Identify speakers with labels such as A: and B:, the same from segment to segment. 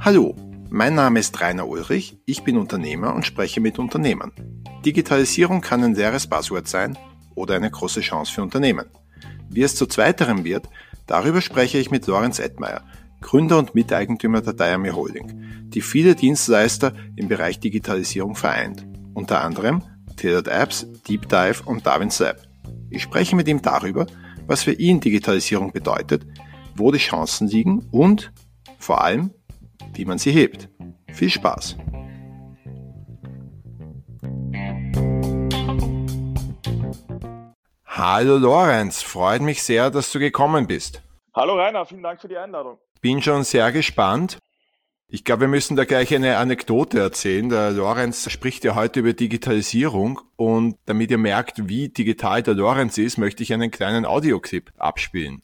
A: Hallo, mein Name ist Rainer Ulrich, ich bin Unternehmer und spreche mit Unternehmern. Digitalisierung kann ein leeres Buzzword sein oder eine große Chance für Unternehmen. Wie es zu zweiterem wird, darüber spreche ich mit Lorenz Edmeier, Gründer und Miteigentümer der Diamir Holding, die viele Dienstleister im Bereich Digitalisierung vereint, unter anderem Tailored Apps, Deep Dive und Darwin's Lab. Ich spreche mit ihm darüber, was für ihn Digitalisierung bedeutet, wo die Chancen liegen und vor allem, wie man sie hebt. Viel Spaß! Hallo Lorenz, freut mich sehr, dass du gekommen bist.
B: Hallo Rainer, vielen Dank für die Einladung.
A: Bin schon sehr gespannt. Ich glaube, wir müssen da gleich eine Anekdote erzählen. Der Lorenz spricht ja heute über Digitalisierung und damit ihr merkt, wie digital der Lorenz ist, möchte ich einen kleinen Audioclip abspielen.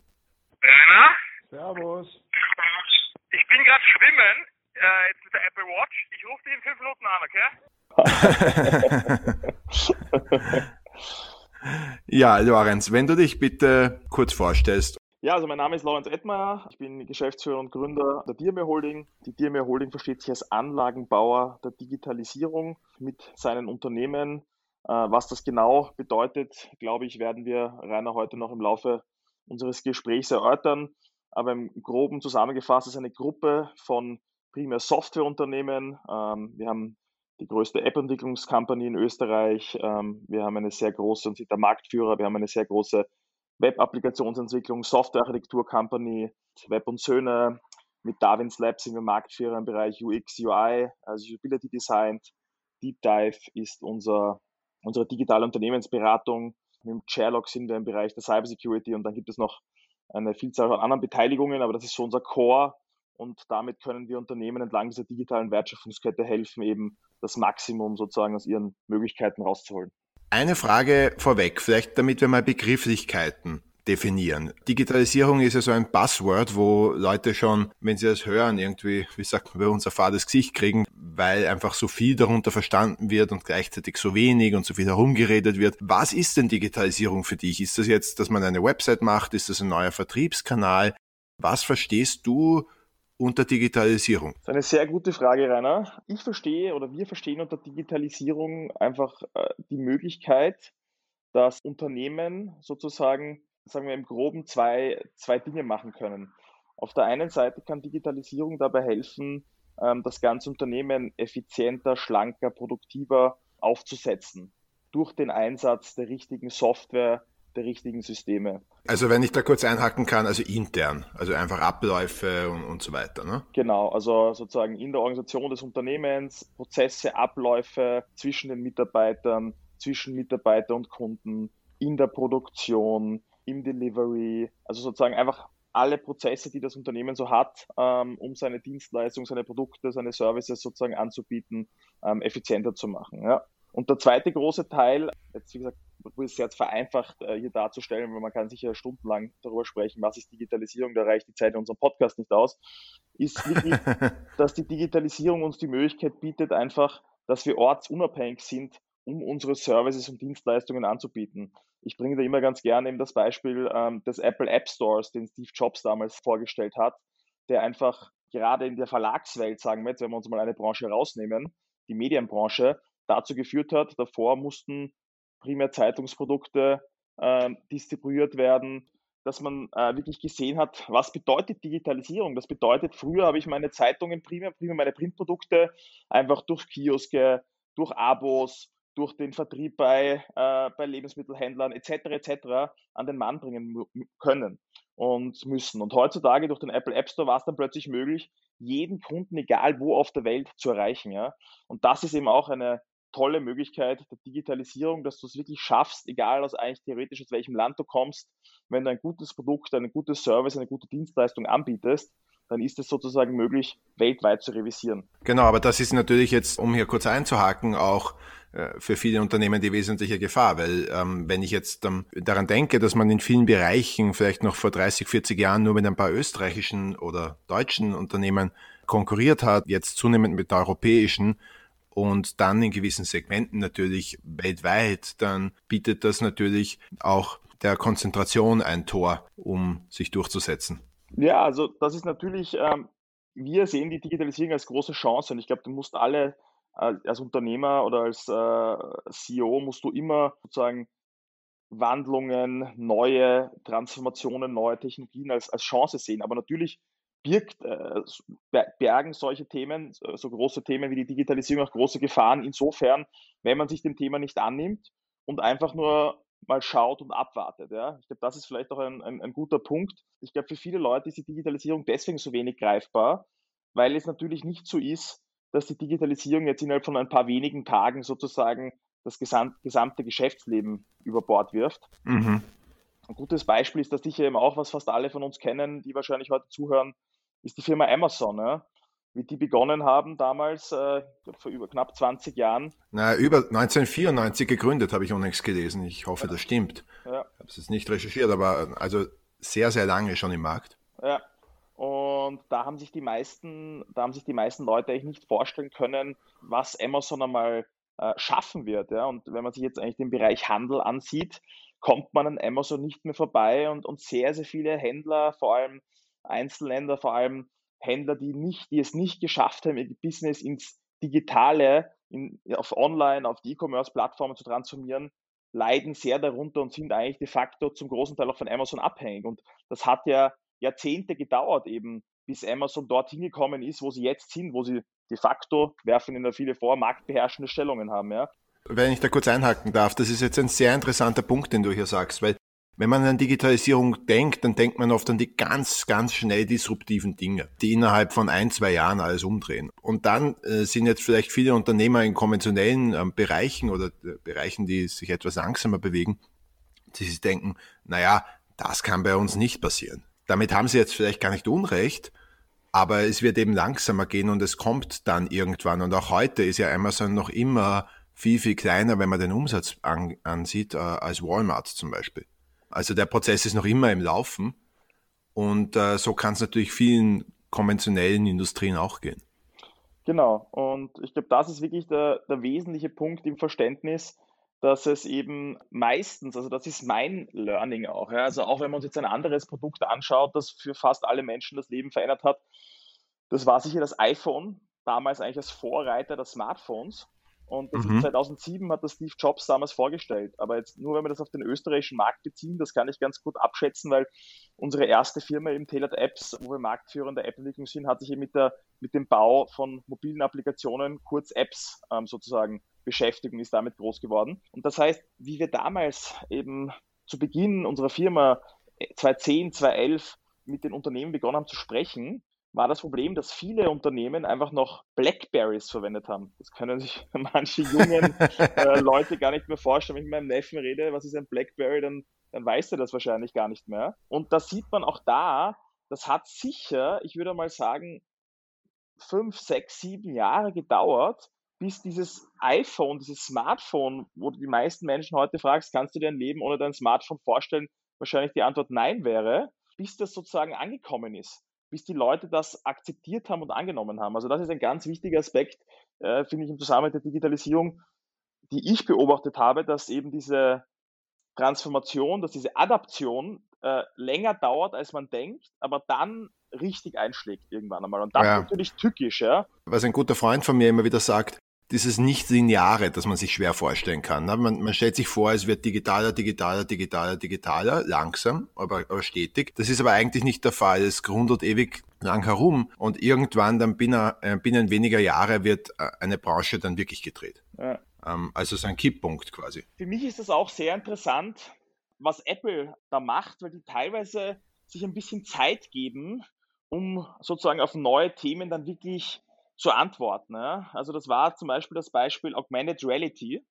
C: Rainer?
B: Servus.
C: Ich bin gerade schwimmen, äh, jetzt mit der Apple Watch. Ich rufe dich in fünf Minuten an, okay?
A: ja, Lorenz, wenn du dich bitte kurz vorstellst.
B: Ja, also mein Name ist Lorenz Edmeier. Ich bin Geschäftsführer und Gründer der Diermir Holding. Die Diermir Holding versteht sich als Anlagenbauer der Digitalisierung mit seinen Unternehmen. Äh, was das genau bedeutet, glaube ich, werden wir Rainer heute noch im Laufe unseres Gesprächs erörtern. Aber im Groben zusammengefasst ist eine Gruppe von primär Softwareunternehmen. Ähm, wir haben die größte App-Entwicklungskompanie in Österreich. Ähm, wir haben eine sehr große und sind der Marktführer. Wir haben eine sehr große Web-Applikationsentwicklung, Software-Architektur-Company, Web und Söhne. Mit Darwin's Lab sind wir Marktführer im Bereich UX, UI, also Usability Design. Deep Dive ist unser, unsere digitale Unternehmensberatung. Mit dem Chairlock sind wir im Bereich der Cybersecurity und dann gibt es noch eine Vielzahl von anderen Beteiligungen, aber das ist so unser Core und damit können wir Unternehmen entlang dieser digitalen Wertschöpfungskette helfen, eben das Maximum sozusagen aus ihren Möglichkeiten rauszuholen.
A: Eine Frage vorweg, vielleicht damit wir mal Begrifflichkeiten definieren. Digitalisierung ist ja so ein Buzzword, wo Leute schon, wenn sie das hören, irgendwie, wie sagt man bei uns, ein fades Gesicht kriegen, weil einfach so viel darunter verstanden wird und gleichzeitig so wenig und so viel herumgeredet wird. Was ist denn Digitalisierung für dich? Ist das jetzt, dass man eine Website macht? Ist das ein neuer Vertriebskanal? Was verstehst du unter Digitalisierung?
B: Das ist eine sehr gute Frage, Rainer. Ich verstehe oder wir verstehen unter Digitalisierung einfach äh, die Möglichkeit, dass Unternehmen sozusagen, sagen wir im Groben, zwei, zwei Dinge machen können. Auf der einen Seite kann Digitalisierung dabei helfen, ähm, das ganze Unternehmen effizienter, schlanker, produktiver aufzusetzen durch den Einsatz der richtigen Software, der richtigen Systeme.
A: Also wenn ich da kurz einhaken kann, also intern, also einfach Abläufe und, und so weiter. Ne?
B: Genau, also sozusagen in der Organisation des Unternehmens, Prozesse, Abläufe zwischen den Mitarbeitern, zwischen Mitarbeiter und Kunden, in der Produktion, im Delivery, also sozusagen einfach alle Prozesse, die das Unternehmen so hat, ähm, um seine Dienstleistungen, seine Produkte, seine Services sozusagen anzubieten, ähm, effizienter zu machen. Ja. Und der zweite große Teil, jetzt wie gesagt, ist jetzt vereinfacht äh, hier darzustellen, weil man kann sicher stundenlang darüber sprechen, was ist Digitalisierung, da reicht die Zeit in unserem Podcast nicht aus, ist wirklich, dass die Digitalisierung uns die Möglichkeit bietet, einfach, dass wir ortsunabhängig sind, um unsere Services und Dienstleistungen anzubieten. Ich bringe da immer ganz gerne eben das Beispiel ähm, des Apple App Stores, den Steve Jobs damals vorgestellt hat, der einfach gerade in der Verlagswelt, sagen wir jetzt, wenn wir uns mal eine Branche rausnehmen, die Medienbranche, dazu geführt hat. Davor mussten primär Zeitungsprodukte äh, distribuiert werden, dass man äh, wirklich gesehen hat, was bedeutet Digitalisierung. Das bedeutet, früher habe ich meine Zeitungen primär, primär meine Printprodukte einfach durch Kioske, durch Abos, durch den Vertrieb bei, äh, bei Lebensmittelhändlern etc. etc. an den Mann bringen können und müssen. Und heutzutage durch den Apple App Store war es dann plötzlich möglich, jeden Kunden, egal wo auf der Welt, zu erreichen. Ja? Und das ist eben auch eine tolle Möglichkeit der Digitalisierung, dass du es wirklich schaffst, egal aus eigentlich theoretisch aus welchem Land du kommst, wenn du ein gutes Produkt, ein gutes Service, eine gute Dienstleistung anbietest, dann ist es sozusagen möglich, weltweit zu revisieren.
A: Genau, aber das ist natürlich jetzt, um hier kurz einzuhaken, auch äh, für viele Unternehmen die wesentliche Gefahr, weil ähm, wenn ich jetzt ähm, daran denke, dass man in vielen Bereichen vielleicht noch vor 30, 40 Jahren nur mit ein paar österreichischen oder deutschen Unternehmen konkurriert hat, jetzt zunehmend mit europäischen, und dann in gewissen Segmenten natürlich weltweit, dann bietet das natürlich auch der Konzentration ein Tor, um sich durchzusetzen.
B: Ja, also das ist natürlich, ähm, wir sehen die Digitalisierung als große Chance und ich glaube, du musst alle äh, als Unternehmer oder als äh, CEO musst du immer sozusagen Wandlungen, neue Transformationen, neue Technologien als, als Chance sehen. Aber natürlich birgt, äh, bergen solche Themen, so große Themen wie die Digitalisierung auch große Gefahren. Insofern, wenn man sich dem Thema nicht annimmt und einfach nur mal schaut und abwartet. Ja. Ich glaube, das ist vielleicht auch ein, ein, ein guter Punkt. Ich glaube, für viele Leute ist die Digitalisierung deswegen so wenig greifbar, weil es natürlich nicht so ist, dass die Digitalisierung jetzt innerhalb von ein paar wenigen Tagen sozusagen das gesamte Geschäftsleben über Bord wirft. Mhm. Ein gutes Beispiel ist das sicher eben auch, was fast alle von uns kennen, die wahrscheinlich heute zuhören, ist die Firma Amazon. Ja? Wie die begonnen haben damals, äh, vor über knapp 20 Jahren.
A: Na, über 1994 gegründet, habe ich unlängst gelesen. Ich hoffe, das stimmt. Ja. Ich habe es nicht recherchiert, aber also sehr, sehr lange schon im Markt.
B: Ja. Und da haben sich die meisten, da haben sich die meisten Leute eigentlich nicht vorstellen können, was Amazon einmal äh, schaffen wird. Ja? Und wenn man sich jetzt eigentlich den Bereich Handel ansieht, kommt man an Amazon nicht mehr vorbei und, und sehr, sehr viele Händler, vor allem Einzelländer, vor allem Händler, die nicht, die es nicht geschafft haben, ihr Business ins Digitale, in, auf Online, auf die E-Commerce-Plattformen zu transformieren, leiden sehr darunter und sind eigentlich de facto zum großen Teil auch von Amazon abhängig. Und das hat ja Jahrzehnte gedauert eben, bis Amazon dorthin gekommen ist, wo sie jetzt sind, wo sie de facto, werfen ihnen da viele vor, marktbeherrschende Stellungen haben. Ja.
A: Wenn ich da kurz einhaken darf, das ist jetzt ein sehr interessanter Punkt, den du hier sagst, weil wenn man an Digitalisierung denkt, dann denkt man oft an die ganz, ganz schnell disruptiven Dinge, die innerhalb von ein, zwei Jahren alles umdrehen. Und dann äh, sind jetzt vielleicht viele Unternehmer in konventionellen äh, Bereichen oder äh, Bereichen, die sich etwas langsamer bewegen, die sich denken, naja, das kann bei uns nicht passieren. Damit haben sie jetzt vielleicht gar nicht Unrecht, aber es wird eben langsamer gehen und es kommt dann irgendwann. Und auch heute ist ja Amazon noch immer viel, viel kleiner, wenn man den Umsatz an, ansieht, äh, als Walmart zum Beispiel. Also der Prozess ist noch immer im Laufen und äh, so kann es natürlich vielen konventionellen Industrien auch gehen.
B: Genau, und ich glaube, das ist wirklich der, der wesentliche Punkt im Verständnis, dass es eben meistens, also das ist mein Learning auch, ja, also auch wenn man uns jetzt ein anderes Produkt anschaut, das für fast alle Menschen das Leben verändert hat, das war sicher das iPhone, damals eigentlich als Vorreiter der Smartphones. Und das mhm. 2007 hat das Steve Jobs damals vorgestellt. Aber jetzt nur, wenn wir das auf den österreichischen Markt beziehen, das kann ich ganz gut abschätzen, weil unsere erste Firma eben Tailored Apps, wo wir Marktführer in der App-Entwicklung sind, hat sich eben mit, der, mit dem Bau von mobilen Applikationen, kurz Apps ähm, sozusagen, beschäftigt und ist damit groß geworden. Und das heißt, wie wir damals eben zu Beginn unserer Firma 2010, äh, 2011 mit den Unternehmen begonnen haben zu sprechen, war das Problem, dass viele Unternehmen einfach noch Blackberries verwendet haben. Das können sich manche jungen äh, Leute gar nicht mehr vorstellen. Wenn ich mit meinem Neffen rede, was ist ein Blackberry, dann, dann weiß er das wahrscheinlich gar nicht mehr. Und da sieht man auch da, das hat sicher, ich würde mal sagen, fünf, sechs, sieben Jahre gedauert, bis dieses iPhone, dieses Smartphone, wo du die meisten Menschen heute fragst, kannst du dir ein Leben ohne dein Smartphone vorstellen, wahrscheinlich die Antwort nein wäre, bis das sozusagen angekommen ist bis die Leute das akzeptiert haben und angenommen haben. Also das ist ein ganz wichtiger Aspekt, äh, finde ich, im Zusammenhang mit der Digitalisierung, die ich beobachtet habe, dass eben diese Transformation, dass diese Adaption äh, länger dauert, als man denkt, aber dann richtig einschlägt irgendwann einmal. Und das ja. ist natürlich tückisch. Ja?
A: Was ein guter Freund von mir immer wieder sagt, dieses Nicht-Lineare, das man sich schwer vorstellen kann. Man, man, stellt sich vor, es wird digitaler, digitaler, digitaler, digitaler, langsam, aber, aber stetig. Das ist aber eigentlich nicht der Fall. Es grundelt ewig lang herum und irgendwann dann binnen, äh, binnen weniger Jahre wird äh, eine Branche dann wirklich gedreht. Ja. Ähm, also so ein Kipppunkt quasi.
B: Für mich ist das auch sehr interessant, was Apple da macht, weil die teilweise sich ein bisschen Zeit geben, um sozusagen auf neue Themen dann wirklich zu antworten. Ja? Also das war zum Beispiel das Beispiel Augmented Reality,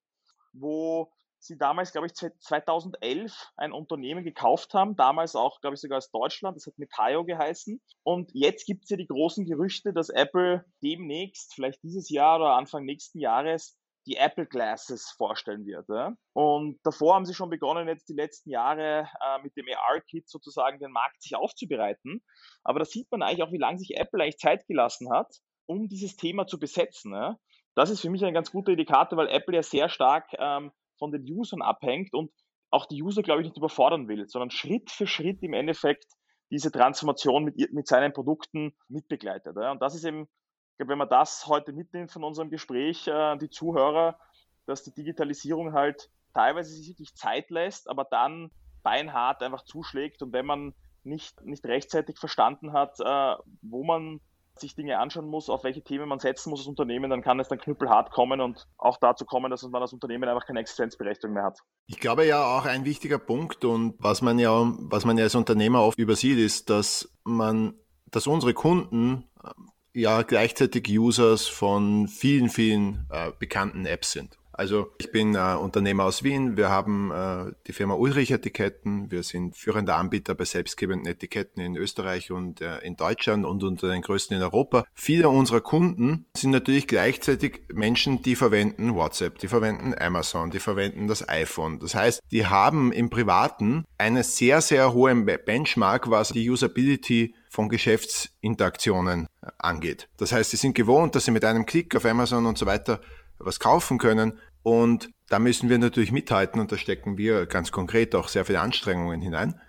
B: wo sie damals, glaube ich, 2011 ein Unternehmen gekauft haben, damals auch, glaube ich, sogar aus Deutschland, das hat Metaio geheißen. Und jetzt gibt es ja die großen Gerüchte, dass Apple demnächst, vielleicht dieses Jahr oder Anfang nächsten Jahres, die Apple Glasses vorstellen wird. Ja? Und davor haben sie schon begonnen, jetzt die letzten Jahre äh, mit dem AR-Kit sozusagen den Markt sich aufzubereiten. Aber da sieht man eigentlich auch, wie lange sich Apple eigentlich Zeit gelassen hat, um dieses Thema zu besetzen. Ja? Das ist für mich ein ganz guter Indikator, weil Apple ja sehr stark ähm, von den Usern abhängt und auch die User, glaube ich, nicht überfordern will, sondern Schritt für Schritt im Endeffekt diese Transformation mit, mit seinen Produkten mitbegleitet. Ja. Und das ist eben, glaube, wenn man das heute mitnimmt von unserem Gespräch, äh, die Zuhörer, dass die Digitalisierung halt teilweise sich wirklich Zeit lässt, aber dann beinhart einfach zuschlägt. Und wenn man nicht, nicht rechtzeitig verstanden hat, äh, wo man sich Dinge anschauen muss, auf welche Themen man setzen muss als Unternehmen, dann kann es dann knüppelhart kommen und auch dazu kommen, dass man als Unternehmen einfach keine Existenzberechtigung mehr hat.
A: Ich glaube ja auch ein wichtiger Punkt und was man ja, was man ja als Unternehmer oft übersieht, ist, dass man, dass unsere Kunden äh, ja gleichzeitig Users von vielen, vielen äh, bekannten Apps sind. Also ich bin äh, Unternehmer aus Wien. Wir haben äh, die Firma Ulrich Etiketten. Wir sind führender Anbieter bei selbstgebenden Etiketten in Österreich und äh, in Deutschland und unter den größten in Europa. Viele unserer Kunden sind natürlich gleichzeitig Menschen, die verwenden WhatsApp, die verwenden Amazon, die verwenden das iPhone. Das heißt, die haben im Privaten eine sehr, sehr hohe Benchmark, was die Usability von Geschäftsinteraktionen äh, angeht. Das heißt, sie sind gewohnt, dass sie mit einem Klick auf Amazon und so weiter was kaufen können. Und da müssen wir natürlich mithalten und da stecken wir ganz konkret auch sehr viele Anstrengungen hinein.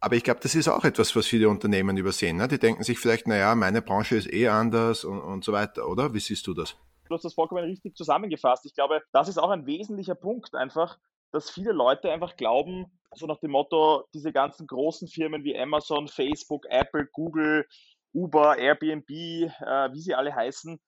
A: Aber ich glaube, das ist auch etwas, was viele Unternehmen übersehen. Ne? Die denken sich vielleicht, naja, meine Branche ist eh anders und, und so weiter, oder? Wie siehst du das?
B: Du hast das vollkommen richtig zusammengefasst. Ich glaube, das ist auch ein wesentlicher Punkt einfach, dass viele Leute einfach glauben, so nach dem Motto, diese ganzen großen Firmen wie Amazon, Facebook, Apple, Google, Uber, Airbnb, äh, wie sie alle heißen,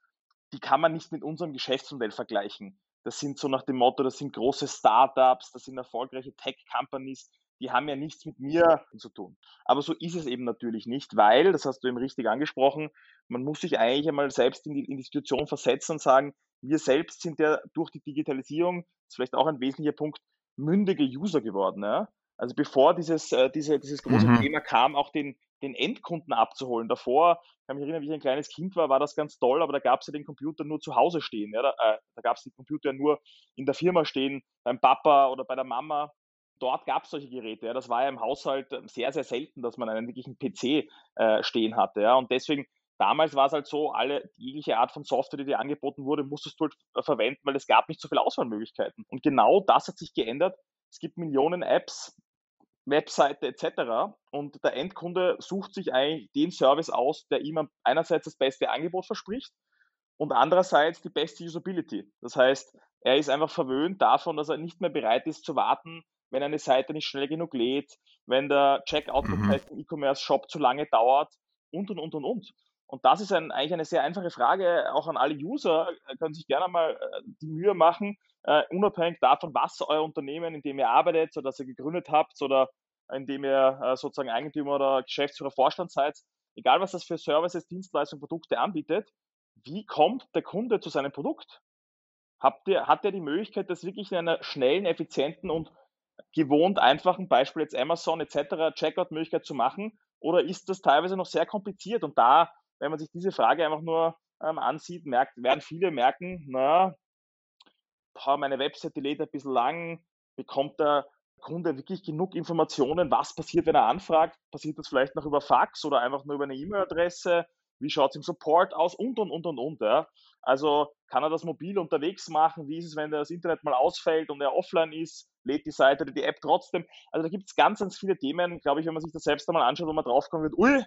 B: die kann man nicht mit unserem Geschäftsmodell vergleichen. Das sind so nach dem Motto, das sind große Startups, das sind erfolgreiche Tech-Companies, die haben ja nichts mit mir zu tun. Aber so ist es eben natürlich nicht, weil, das hast du eben richtig angesprochen, man muss sich eigentlich einmal selbst in die, in die Situation versetzen und sagen, wir selbst sind ja durch die Digitalisierung, das ist vielleicht auch ein wesentlicher Punkt, mündige User geworden. Ja? Also bevor dieses, äh, diese, dieses große mhm. Thema kam, auch den, den Endkunden abzuholen. Davor, ich kann mich erinnern, wie ich ein kleines Kind war, war das ganz toll, aber da gab es ja den Computer nur zu Hause stehen. Ja? Da, äh, da gab es den Computer nur in der Firma stehen, beim Papa oder bei der Mama. Dort gab es solche Geräte. Ja? Das war ja im Haushalt ähm, sehr, sehr selten, dass man einen wirklichen PC äh, stehen hatte. Ja? Und deswegen Damals war es halt so, alle, jegliche Art von Software, die dir angeboten wurde, musstest du halt äh, verwenden, weil es gab nicht so viele Auswahlmöglichkeiten. Und genau das hat sich geändert. Es gibt Millionen Apps, Webseite etc. Und der Endkunde sucht sich eigentlich den Service aus, der ihm einerseits das beste Angebot verspricht und andererseits die beste Usability. Das heißt, er ist einfach verwöhnt davon, dass er nicht mehr bereit ist zu warten, wenn eine Seite nicht schnell genug lädt, wenn der Checkout-Prozess mhm. im E-Commerce-Shop zu lange dauert und und und und und. Und das ist ein, eigentlich eine sehr einfache Frage, auch an alle User, äh, können sich gerne mal äh, die Mühe machen, uh, unabhängig davon, was euer Unternehmen, in dem ihr arbeitet oder das ihr gegründet habt oder in dem ihr uh, sozusagen Eigentümer oder Geschäftsführer, Vorstand seid, egal was das für Services, Dienstleistungen, Produkte anbietet, wie kommt der Kunde zu seinem Produkt? Habt ihr, hat er die Möglichkeit, das wirklich in einer schnellen, effizienten und gewohnt einfachen, Beispiel jetzt Amazon etc., Checkout-Möglichkeit zu machen? Oder ist das teilweise noch sehr kompliziert? Und da wenn man sich diese Frage einfach nur ähm, ansieht, merkt, werden viele merken, na, boah, meine Webseite lädt ein bisschen lang, bekommt der Kunde wirklich genug Informationen, was passiert, wenn er anfragt? Passiert das vielleicht noch über Fax oder einfach nur über eine E-Mail-Adresse? Wie schaut es im Support aus? Und, und, und, und, und. Ja. Also kann er das mobil unterwegs machen? Wie ist es, wenn das Internet mal ausfällt und er offline ist? Lädt die Seite oder die App trotzdem? Also da gibt es ganz, ganz viele Themen, glaube ich, wenn man sich das selbst einmal anschaut, wo man draufkommen wird, ui,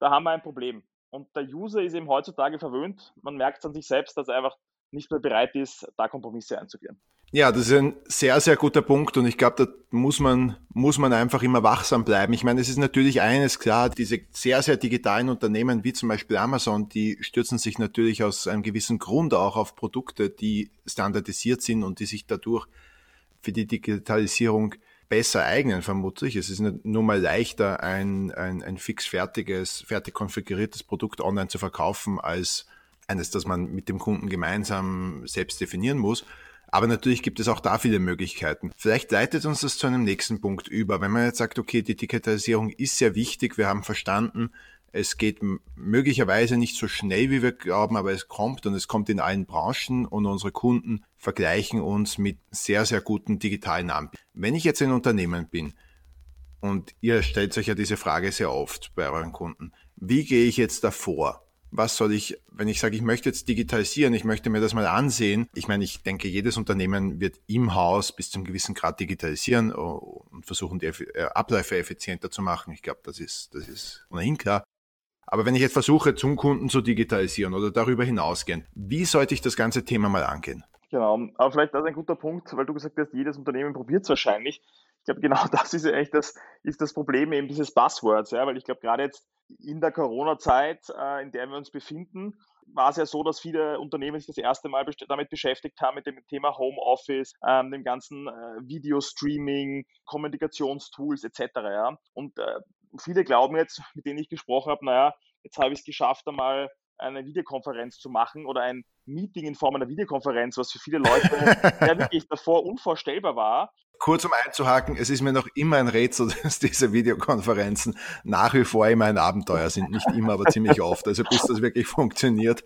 B: da haben wir ein Problem. Und der User ist eben heutzutage verwöhnt. Man merkt es an sich selbst, dass er einfach nicht mehr bereit ist, da Kompromisse einzugehen.
A: Ja, das ist ein sehr, sehr guter Punkt und ich glaube, da muss man, muss man einfach immer wachsam bleiben. Ich meine, es ist natürlich eines klar, diese sehr, sehr digitalen Unternehmen wie zum Beispiel Amazon, die stürzen sich natürlich aus einem gewissen Grund auch auf Produkte, die standardisiert sind und die sich dadurch für die Digitalisierung besser eignen, vermutlich. Es ist nur mal leichter, ein, ein, ein fix fertiges, fertig konfiguriertes Produkt online zu verkaufen, als eines, das man mit dem Kunden gemeinsam selbst definieren muss. Aber natürlich gibt es auch da viele Möglichkeiten. Vielleicht leitet uns das zu einem nächsten Punkt über. Wenn man jetzt sagt, okay, die Digitalisierung ist sehr wichtig, wir haben verstanden, es geht möglicherweise nicht so schnell, wie wir glauben, aber es kommt und es kommt in allen Branchen und unsere Kunden vergleichen uns mit sehr, sehr guten digitalen Anbietern. Wenn ich jetzt ein Unternehmen bin und ihr stellt euch ja diese Frage sehr oft bei euren Kunden, wie gehe ich jetzt davor? Was soll ich, wenn ich sage, ich möchte jetzt digitalisieren, ich möchte mir das mal ansehen. Ich meine, ich denke, jedes Unternehmen wird im Haus bis zum gewissen Grad digitalisieren und versuchen, die äh, Abläufe effizienter zu machen. Ich glaube, das ist, das ist ohnehin klar. Aber wenn ich jetzt versuche, zum Kunden zu digitalisieren oder darüber hinausgehen, wie sollte ich das ganze Thema mal angehen?
B: Genau, aber vielleicht das ist ein guter Punkt, weil du gesagt hast, jedes Unternehmen probiert es wahrscheinlich. Ich glaube, genau das ist echt das, ist das Problem eben dieses Buzzwords, ja, weil ich glaube, gerade jetzt in der Corona-Zeit, äh, in der wir uns befinden, war es ja so, dass viele Unternehmen sich das erste Mal damit beschäftigt haben, mit dem Thema Homeoffice, ähm, dem ganzen äh, Video-Streaming, Kommunikationstools etc. Ja. Und äh, viele glauben jetzt, mit denen ich gesprochen habe, naja, jetzt habe ich es geschafft, einmal eine Videokonferenz zu machen oder ein Meeting in Form einer Videokonferenz, was für viele Leute ja wirklich davor unvorstellbar war.
A: Kurz um einzuhaken, es ist mir noch immer ein Rätsel, dass diese Videokonferenzen nach wie vor immer ein Abenteuer sind. Nicht immer, aber ziemlich oft. Also bis das wirklich funktioniert.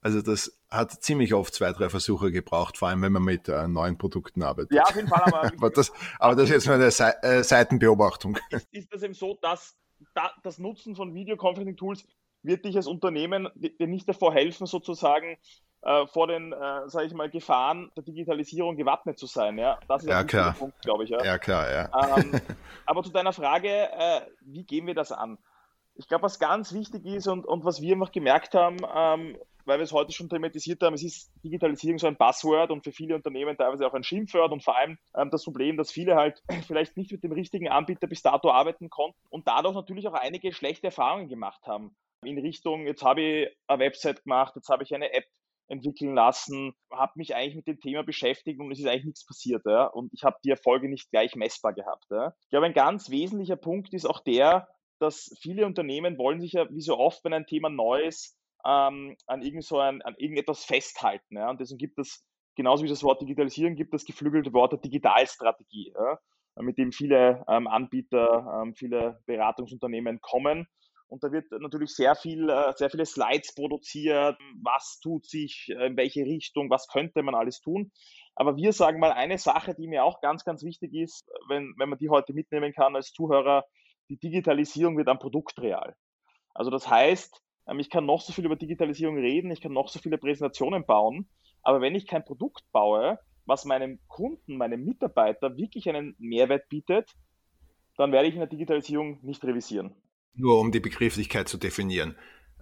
A: Also das hat ziemlich oft zwei, drei Versuche gebraucht, vor allem wenn man mit äh, neuen Produkten arbeitet.
B: Ja, auf jeden Fall. Aber,
A: aber, das, aber das ist jetzt nur eine Se äh, Seitenbeobachtung.
B: Ist, ist das eben so, dass da, das Nutzen von Videoconferencing-Tools wird dich als Unternehmen dir nicht davor helfen, sozusagen äh, vor den, äh, sage ich mal, Gefahren der Digitalisierung gewappnet zu sein. Ja,
A: das ist ja, ein klar.
B: Punkt, glaube ich. Ja,
A: ja klar, ja. Ähm,
B: aber zu deiner Frage, äh, wie gehen wir das an? Ich glaube, was ganz wichtig ist und, und was wir einfach gemerkt haben, ähm, weil wir es heute schon thematisiert haben, es ist Digitalisierung so ein Buzzword und für viele Unternehmen teilweise auch ein Schimpfwort und vor allem ähm, das Problem, dass viele halt vielleicht nicht mit dem richtigen Anbieter bis dato arbeiten konnten und dadurch natürlich auch einige schlechte Erfahrungen gemacht haben in Richtung, jetzt habe ich eine Website gemacht, jetzt habe ich eine App entwickeln lassen, habe mich eigentlich mit dem Thema beschäftigt und es ist eigentlich nichts passiert. Ja? Und ich habe die Erfolge nicht gleich messbar gehabt. Ja? Ich glaube, ein ganz wesentlicher Punkt ist auch der, dass viele Unternehmen wollen sich ja, wie so oft, wenn ein Thema neu ist, ähm, an, irgend so ein, an irgendetwas festhalten. Ja? Und deswegen gibt es, genauso wie das Wort Digitalisierung, gibt das geflügelte Wort der Digitalstrategie, ja? mit dem viele ähm, Anbieter, ähm, viele Beratungsunternehmen kommen und da wird natürlich sehr viel, äh, sehr viele Slides produziert. Was tut sich, äh, in welche Richtung, was könnte man alles tun? Aber wir sagen mal eine Sache, die mir auch ganz, ganz wichtig ist, wenn, wenn man die heute mitnehmen kann als Zuhörer, die Digitalisierung wird am Produkt real. Also das heißt, ähm, ich kann noch so viel über Digitalisierung reden, ich kann noch so viele Präsentationen bauen, aber wenn ich kein Produkt baue, was meinem Kunden, meinem Mitarbeiter wirklich einen Mehrwert bietet, dann werde ich in der Digitalisierung nicht revisieren.
A: Nur um die Begrifflichkeit zu definieren.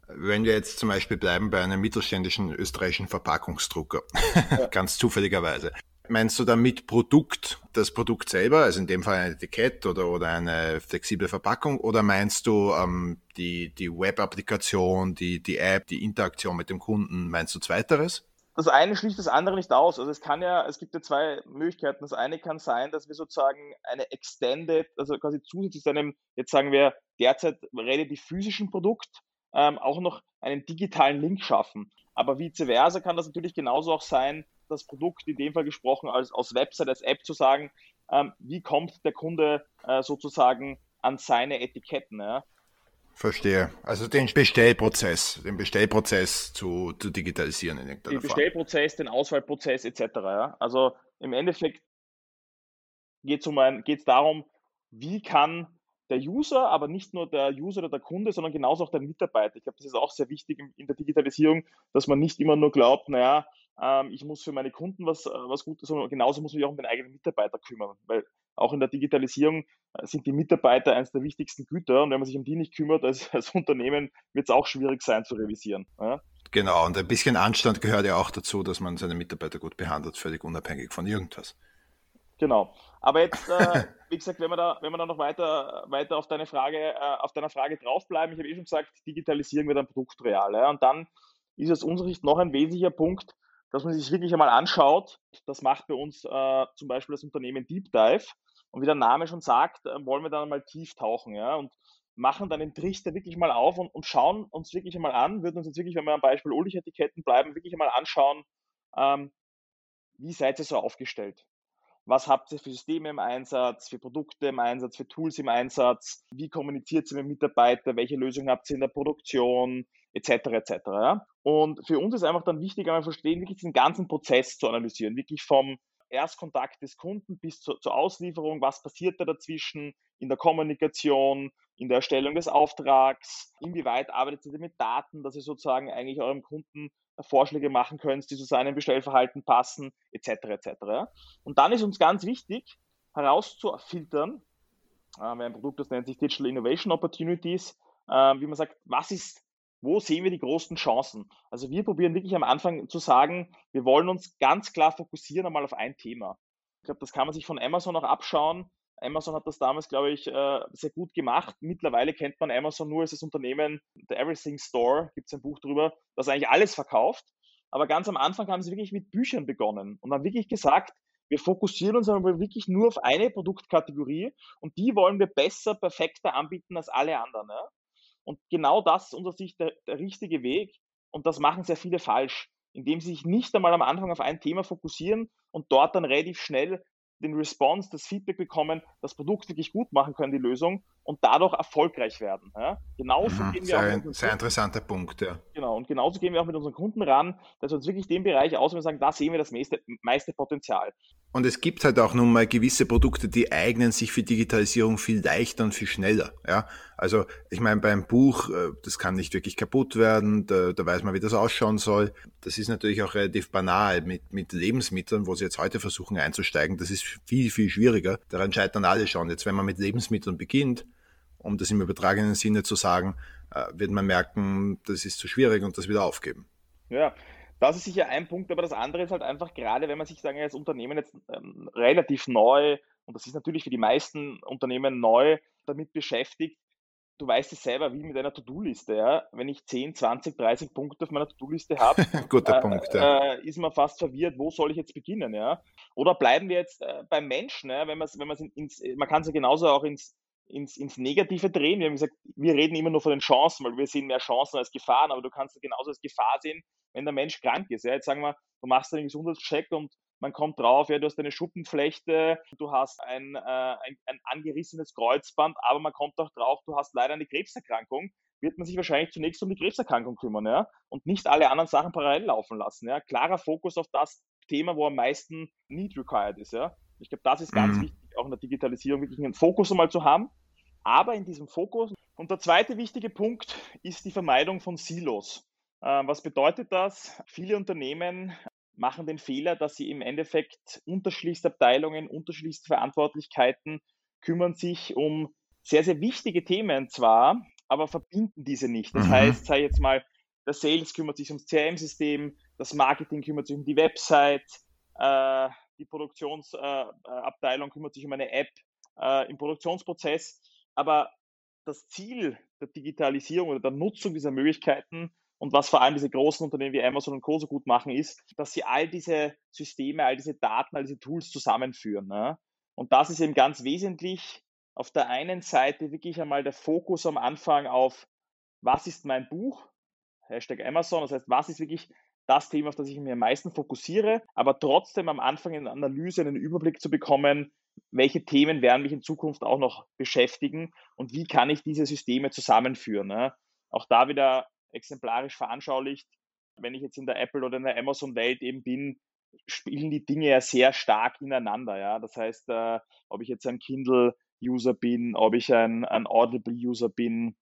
A: Wenn wir jetzt zum Beispiel bleiben bei einem mittelständischen österreichischen Verpackungsdrucker, ja. ganz zufälligerweise. Meinst du damit Produkt, das Produkt selber, also in dem Fall ein Etikett oder, oder eine flexible Verpackung, oder meinst du ähm, die, die Web-Applikation, die, die App, die Interaktion mit dem Kunden, meinst du zweiteres?
B: Das eine schließt das andere nicht aus. Also es kann ja, es gibt ja zwei Möglichkeiten. Das eine kann sein, dass wir sozusagen eine Extended, also quasi zusätzlich zu einem, jetzt sagen wir derzeit relativ physischen Produkt, ähm, auch noch einen digitalen Link schaffen. Aber vice versa kann das natürlich genauso auch sein, das Produkt in dem Fall gesprochen als aus Website, als App zu sagen, ähm, wie kommt der Kunde äh, sozusagen an seine Etiketten. Ja?
A: Verstehe. Also den Bestellprozess, den Bestellprozess zu, zu digitalisieren in
B: irgendeiner Den Bestellprozess, den Auswahlprozess etc. Ja? Also im Endeffekt geht es um darum, wie kann der User, aber nicht nur der User oder der Kunde, sondern genauso auch der Mitarbeiter. Ich glaube, das ist auch sehr wichtig in der Digitalisierung, dass man nicht immer nur glaubt, naja, ähm, ich muss für meine Kunden was, äh, was Gutes, sondern genauso muss man sich auch um den eigenen Mitarbeiter kümmern, weil auch in der Digitalisierung äh, sind die Mitarbeiter eines der wichtigsten Güter und wenn man sich um die nicht kümmert als, als Unternehmen, wird es auch schwierig sein zu revisieren. Ja?
A: Genau, und ein bisschen Anstand gehört ja auch dazu, dass man seine Mitarbeiter gut behandelt, völlig unabhängig von irgendwas.
B: Genau. Aber jetzt, äh, wie gesagt, wenn wir da, wenn wir da noch weiter, weiter auf deine Frage, äh, auf deiner Frage draufbleiben, ich habe eh schon gesagt, Digitalisierung wird ein Produkt real. Ja? Und dann ist aus unserer Sicht noch ein wesentlicher Punkt, dass man sich wirklich einmal anschaut. Das macht bei uns äh, zum Beispiel das Unternehmen Deep Dive. Und wie der Name schon sagt, äh, wollen wir dann mal tief tauchen, ja, und machen dann den Trichter wirklich mal auf und, und schauen uns wirklich einmal an, würden uns jetzt wirklich, wenn wir am Beispiel Ulrich-Etiketten bleiben, wirklich einmal anschauen, ähm, wie seid ihr so aufgestellt? Was habt ihr für Systeme im Einsatz, für Produkte im Einsatz, für Tools im Einsatz? Wie kommuniziert ihr mit Mitarbeitern? Welche Lösungen habt ihr in der Produktion? Etc. etc. Und für uns ist einfach dann wichtig, einmal verstehen, wirklich diesen ganzen Prozess zu analysieren, wirklich vom Erstkontakt des Kunden bis zur, zur Auslieferung, was passiert da dazwischen in der Kommunikation, in der Erstellung des Auftrags, inwieweit arbeitet ihr mit Daten, dass ihr sozusagen eigentlich eurem Kunden Vorschläge machen könnt, die zu seinem Bestellverhalten passen, etc. etc. Und dann ist uns ganz wichtig, herauszufiltern, äh, ein Produkt, das nennt sich Digital Innovation Opportunities, äh, wie man sagt, was ist, wo sehen wir die großen Chancen? Also wir probieren wirklich am Anfang zu sagen, wir wollen uns ganz klar fokussieren einmal auf ein Thema. Ich glaube, das kann man sich von Amazon auch abschauen. Amazon hat das damals, glaube ich, äh, sehr gut gemacht. Mittlerweile kennt man Amazon nur als das Unternehmen, The Everything Store, gibt es ein Buch drüber, das eigentlich alles verkauft. Aber ganz am Anfang haben sie wirklich mit Büchern begonnen und haben wirklich gesagt, wir fokussieren uns aber wirklich nur auf eine Produktkategorie und die wollen wir besser, perfekter anbieten als alle anderen. Ja? Und genau das ist unserer Sicht der, der richtige Weg und das machen sehr viele falsch, indem sie sich nicht einmal am Anfang auf ein Thema fokussieren und dort dann relativ schnell den Response, das Feedback bekommen, das Produkt wirklich gut machen können, die Lösung, und dadurch erfolgreich werden. Ja?
A: Genauso mhm, gehen wir sehr, auch sehr interessanter Punkt, ja.
B: Genau, und genauso gehen wir auch mit unseren Kunden ran, dass wir uns wirklich den Bereich aus und sagen, da sehen wir das meiste, meiste Potenzial.
A: Und es gibt halt auch nun mal gewisse Produkte, die eignen sich für Digitalisierung viel leichter und viel schneller. Ja? Also ich meine, beim Buch, äh, das kann nicht wirklich kaputt werden, da, da weiß man, wie das ausschauen soll. Das ist natürlich auch relativ banal mit, mit Lebensmitteln, wo sie jetzt heute versuchen einzusteigen. Das ist viel, viel schwieriger. Daran scheitern alle schon. Jetzt, wenn man mit Lebensmitteln beginnt, um das im übertragenen Sinne zu sagen, äh, wird man merken, das ist zu schwierig und das wieder aufgeben.
B: Ja, das ist sicher ein Punkt, aber das andere ist halt einfach gerade, wenn man sich sagen, als Unternehmen jetzt ähm, relativ neu, und das ist natürlich für die meisten Unternehmen neu, damit beschäftigt, du weißt es selber, wie mit einer To-Do-Liste. Ja? Wenn ich 10, 20, 30 Punkte auf meiner To-Do-Liste habe,
A: Guter äh, Punkt, ja.
B: äh, ist man fast verwirrt, wo soll ich jetzt beginnen? Ja? Oder bleiben wir jetzt äh, beim Menschen, ja? wenn, wenn ins, man kann es ja genauso auch ins, ins, ins Negative drehen. Wir haben gesagt, wir reden immer nur von den Chancen, weil wir sehen mehr Chancen als Gefahren, aber du kannst genauso als Gefahr sehen, wenn der Mensch krank ist. Ja? Jetzt sagen wir, du machst einen Gesundheitscheck und man kommt drauf, ja, du hast eine Schuppenflechte, du hast ein, äh, ein, ein angerissenes Kreuzband, aber man kommt auch drauf, du hast leider eine Krebserkrankung, wird man sich wahrscheinlich zunächst um die Krebserkrankung kümmern, ja, und nicht alle anderen Sachen parallel laufen lassen, ja. Klarer Fokus auf das Thema, wo am meisten Need required ist, ja. Ich glaube, das ist ganz mhm. wichtig, auch in der Digitalisierung wirklich einen Fokus einmal zu haben, aber in diesem Fokus. Und der zweite wichtige Punkt ist die Vermeidung von Silos. Ähm, was bedeutet das? Viele Unternehmen machen den Fehler, dass sie im Endeffekt unterschiedlichste Abteilungen, unterschiedlichste Verantwortlichkeiten kümmern sich um sehr, sehr wichtige Themen zwar, aber verbinden diese nicht. Das mhm. heißt, sei jetzt mal, der Sales kümmert sich ums CRM-System, das Marketing kümmert sich um die Website, äh, die Produktionsabteilung äh, kümmert sich um eine App äh, im Produktionsprozess. Aber das Ziel der Digitalisierung oder der Nutzung dieser Möglichkeiten und was vor allem diese großen Unternehmen wie Amazon und Co. so gut machen, ist, dass sie all diese Systeme, all diese Daten, all diese Tools zusammenführen. Ne? Und das ist eben ganz wesentlich. Auf der einen Seite wirklich einmal der Fokus am Anfang auf, was ist mein Buch? Hashtag Amazon. Das heißt, was ist wirklich das Thema, auf das ich mich am meisten fokussiere, aber trotzdem am Anfang in Analyse einen Überblick zu bekommen, welche Themen werden mich in Zukunft auch noch beschäftigen und wie kann ich diese Systeme zusammenführen. Ne? Auch da wieder exemplarisch veranschaulicht. Wenn ich jetzt in der Apple oder in der Amazon-Welt eben bin, spielen die Dinge ja sehr stark ineinander. Ja? Das heißt, äh, ob ich jetzt ein Kindle-User bin, ob ich ein, ein Audible-User bin,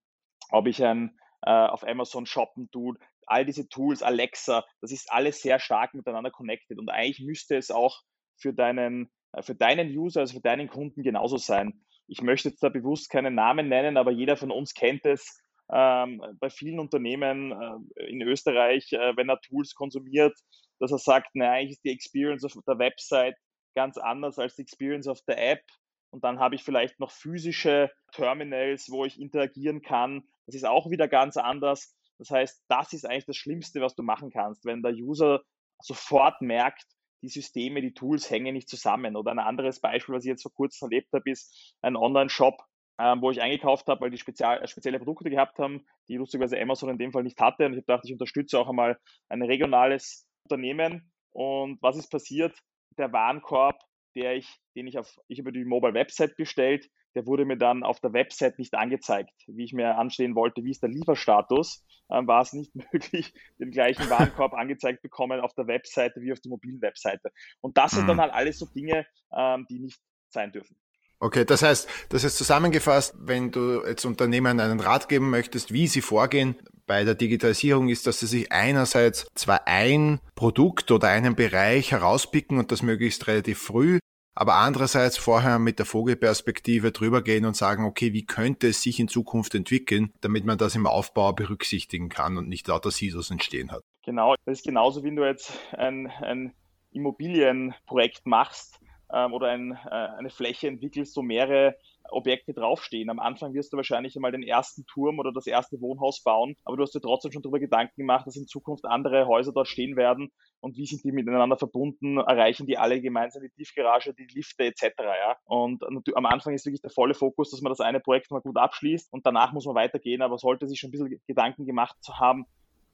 B: ob ich ein äh, auf Amazon shoppen tue, all diese Tools, Alexa, das ist alles sehr stark miteinander connected. Und eigentlich müsste es auch für deinen, für deinen User, also für deinen Kunden genauso sein. Ich möchte jetzt da bewusst keinen Namen nennen, aber jeder von uns kennt es, ähm, bei vielen Unternehmen äh, in Österreich, äh, wenn er Tools konsumiert, dass er sagt, na, eigentlich ist die Experience auf der Website ganz anders als die Experience auf der App. Und dann habe ich vielleicht noch physische Terminals, wo ich interagieren kann. Das ist auch wieder ganz anders. Das heißt, das ist eigentlich das Schlimmste, was du machen kannst, wenn der User sofort merkt, die Systeme, die Tools hängen nicht zusammen. Oder ein anderes Beispiel, was ich jetzt vor kurzem erlebt habe, ist ein Online-Shop, ähm, wo ich eingekauft habe, weil die spezial, äh, spezielle Produkte gehabt haben, die lustigerweise Amazon in dem Fall nicht hatte. Und ich gedacht, ich unterstütze auch einmal ein regionales Unternehmen. Und was ist passiert? Der Warenkorb, der ich, den ich auf, ich über die Mobile Website bestellt, der wurde mir dann auf der Website nicht angezeigt, wie ich mir anstehen wollte, wie ist der Lieferstatus, ähm, war es nicht möglich, den gleichen Warenkorb angezeigt bekommen auf der Webseite wie auf der mobilen Webseite. Und das sind dann mhm. halt alles so Dinge, ähm, die nicht sein dürfen.
A: Okay, das heißt, das ist zusammengefasst, wenn du jetzt Unternehmen einen Rat geben möchtest, wie sie vorgehen bei der Digitalisierung, ist, dass sie sich einerseits zwar ein Produkt oder einen Bereich herauspicken und das möglichst relativ früh, aber andererseits vorher mit der Vogelperspektive drüber gehen und sagen, okay, wie könnte es sich in Zukunft entwickeln, damit man das im Aufbau berücksichtigen kann und nicht lauter Silos entstehen hat.
B: Genau, das ist genauso, wie du jetzt ein, ein Immobilienprojekt machst ähm, oder ein, äh, eine Fläche entwickelst, wo mehrere Objekte draufstehen. Am Anfang wirst du wahrscheinlich einmal den ersten Turm oder das erste Wohnhaus bauen, aber du hast dir trotzdem schon darüber Gedanken gemacht, dass in Zukunft andere Häuser dort stehen werden und wie sind die miteinander verbunden, erreichen die alle gemeinsam die Tiefgarage, die Lifte etc. Ja? Und am Anfang ist wirklich der volle Fokus, dass man das eine Projekt mal gut abschließt und danach muss man weitergehen, aber sollte sich schon ein bisschen Gedanken gemacht zu haben,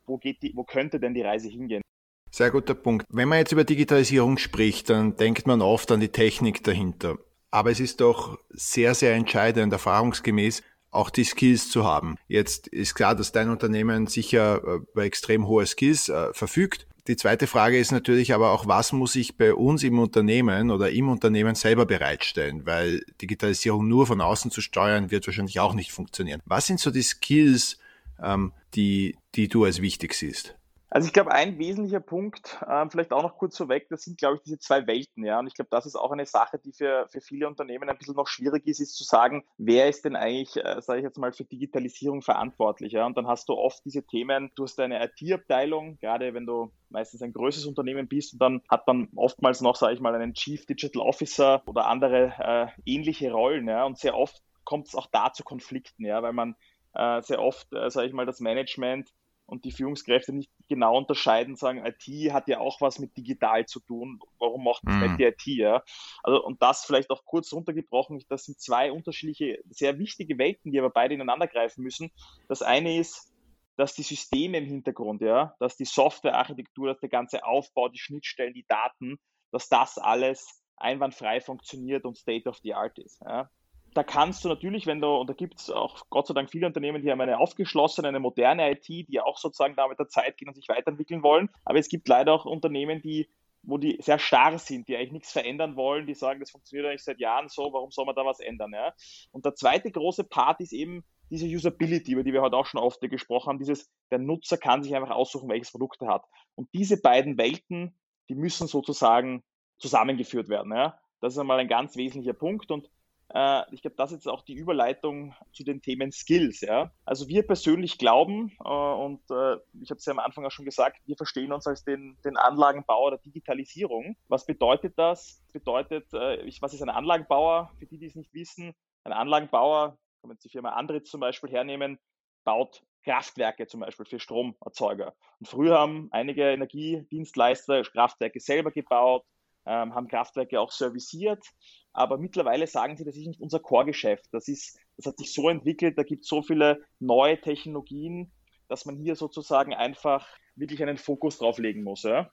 B: wo, geht die, wo könnte denn die Reise hingehen.
A: Sehr guter Punkt. Wenn man jetzt über Digitalisierung spricht, dann denkt man oft an die Technik dahinter. Aber es ist doch sehr, sehr entscheidend, erfahrungsgemäß, auch die Skills zu haben. Jetzt ist klar, dass dein Unternehmen sicher äh, über extrem hohe Skills äh, verfügt. Die zweite Frage ist natürlich aber auch, was muss ich bei uns im Unternehmen oder im Unternehmen selber bereitstellen? Weil Digitalisierung nur von außen zu steuern, wird wahrscheinlich auch nicht funktionieren. Was sind so die Skills, ähm, die, die du als wichtig siehst?
B: Also ich glaube, ein wesentlicher Punkt, äh, vielleicht auch noch kurz vorweg, das sind, glaube ich, diese zwei Welten, ja. Und ich glaube, das ist auch eine Sache, die für, für viele Unternehmen ein bisschen noch schwierig ist, ist zu sagen, wer ist denn eigentlich, äh, sage ich jetzt mal, für Digitalisierung verantwortlich, ja. Und dann hast du oft diese Themen, du hast eine IT-Abteilung, gerade wenn du meistens ein größeres Unternehmen bist und dann hat man oftmals noch, sage ich mal, einen Chief Digital Officer oder andere äh, ähnliche Rollen, ja. Und sehr oft kommt es auch da zu Konflikten, ja, weil man äh, sehr oft, äh, sage ich mal, das Management und die Führungskräfte nicht genau unterscheiden, sagen, IT hat ja auch was mit digital zu tun. Warum macht das mhm. nicht die IT? Ja? Also, und das vielleicht auch kurz runtergebrochen, das sind zwei unterschiedliche, sehr wichtige Welten, die aber beide ineinander greifen müssen. Das eine ist, dass die Systeme im Hintergrund, ja, dass die Softwarearchitektur, dass der ganze Aufbau, die Schnittstellen, die Daten, dass das alles einwandfrei funktioniert und State of the Art ist. Ja da kannst du natürlich, wenn du, und da gibt es auch Gott sei Dank viele Unternehmen, die haben eine aufgeschlossene, eine moderne IT, die auch sozusagen da mit der Zeit gehen und sich weiterentwickeln wollen. Aber es gibt leider auch Unternehmen, die, wo die sehr starr sind, die eigentlich nichts verändern wollen, die sagen, das funktioniert eigentlich seit Jahren so, warum soll man da was ändern? Ja? Und der zweite große Part ist eben diese Usability, über die wir heute auch schon oft gesprochen haben, dieses, der Nutzer kann sich einfach aussuchen, welches Produkt er hat. Und diese beiden Welten, die müssen sozusagen zusammengeführt werden. Ja? Das ist einmal ein ganz wesentlicher Punkt und ich glaube, das ist jetzt auch die Überleitung zu den Themen Skills. Ja? Also wir persönlich glauben, äh, und äh, ich habe es ja am Anfang auch schon gesagt, wir verstehen uns als den, den Anlagenbauer der Digitalisierung. Was bedeutet das? bedeutet, was ist ein Anlagenbauer? Für die, die es nicht wissen, ein Anlagenbauer, man jetzt die Firma Andritz zum Beispiel hernehmen, baut Kraftwerke zum Beispiel für Stromerzeuger. Und früher haben einige Energiedienstleister Kraftwerke selber gebaut, ähm, haben Kraftwerke auch serviciert, aber mittlerweile sagen sie, das ist nicht unser Core-Geschäft. Das das hat sich so entwickelt, da gibt es so viele neue Technologien, dass man hier sozusagen einfach wirklich einen Fokus drauf legen muss. Ja?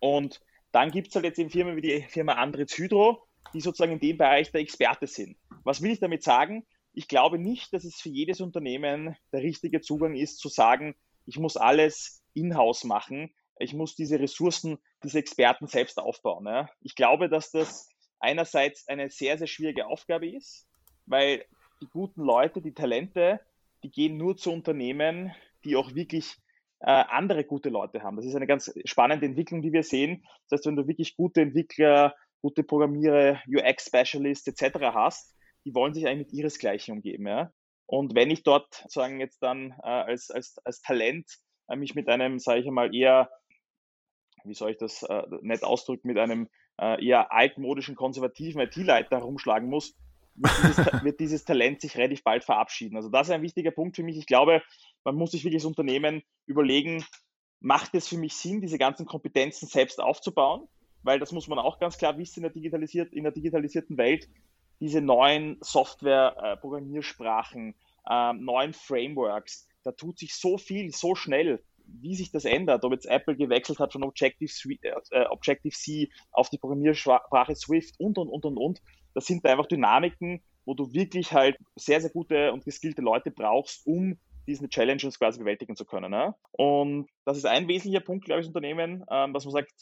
B: Und dann gibt es halt jetzt eben Firmen wie die Firma Andritz Hydro, die sozusagen in dem Bereich der Experte sind. Was will ich damit sagen? Ich glaube nicht, dass es für jedes Unternehmen der richtige Zugang ist, zu sagen, ich muss alles in-house machen, ich muss diese Ressourcen, diese Experten selbst aufbauen. Ja. Ich glaube, dass das einerseits eine sehr, sehr schwierige Aufgabe ist, weil die guten Leute, die Talente, die gehen nur zu Unternehmen, die auch wirklich äh, andere gute Leute haben. Das ist eine ganz spannende Entwicklung, die wir sehen. Das heißt, wenn du wirklich gute Entwickler, gute Programmierer, UX-Specialists etc. hast, die wollen sich eigentlich mit ihresgleichen umgeben. Ja? Und wenn ich dort sagen jetzt dann äh, als, als, als Talent äh, mich mit einem, sage ich einmal, eher wie soll ich das äh, nett ausdrücken, mit einem äh, eher altmodischen, konservativen IT-Leiter herumschlagen muss, wird dieses, wird dieses, Talent sich relativ bald verabschieden. Also das ist ein wichtiger Punkt für mich. Ich glaube, man muss sich wirklich als Unternehmen überlegen, macht es für mich Sinn, diese ganzen Kompetenzen selbst aufzubauen? Weil das muss man auch ganz klar wissen in der, in der digitalisierten Welt. Diese neuen Software-Programmiersprachen, äh, neuen Frameworks, da tut sich so viel, so schnell wie sich das ändert, ob jetzt Apple gewechselt hat von Objective-C äh, Objective auf die Programmiersprache Swift und, und, und, und, und. Das sind einfach Dynamiken, wo du wirklich halt sehr, sehr gute und geskillte Leute brauchst, um diese Challenges quasi bewältigen zu können. Ne? Und das ist ein wesentlicher Punkt, glaube ich, als Unternehmen, ähm, dass man sagt,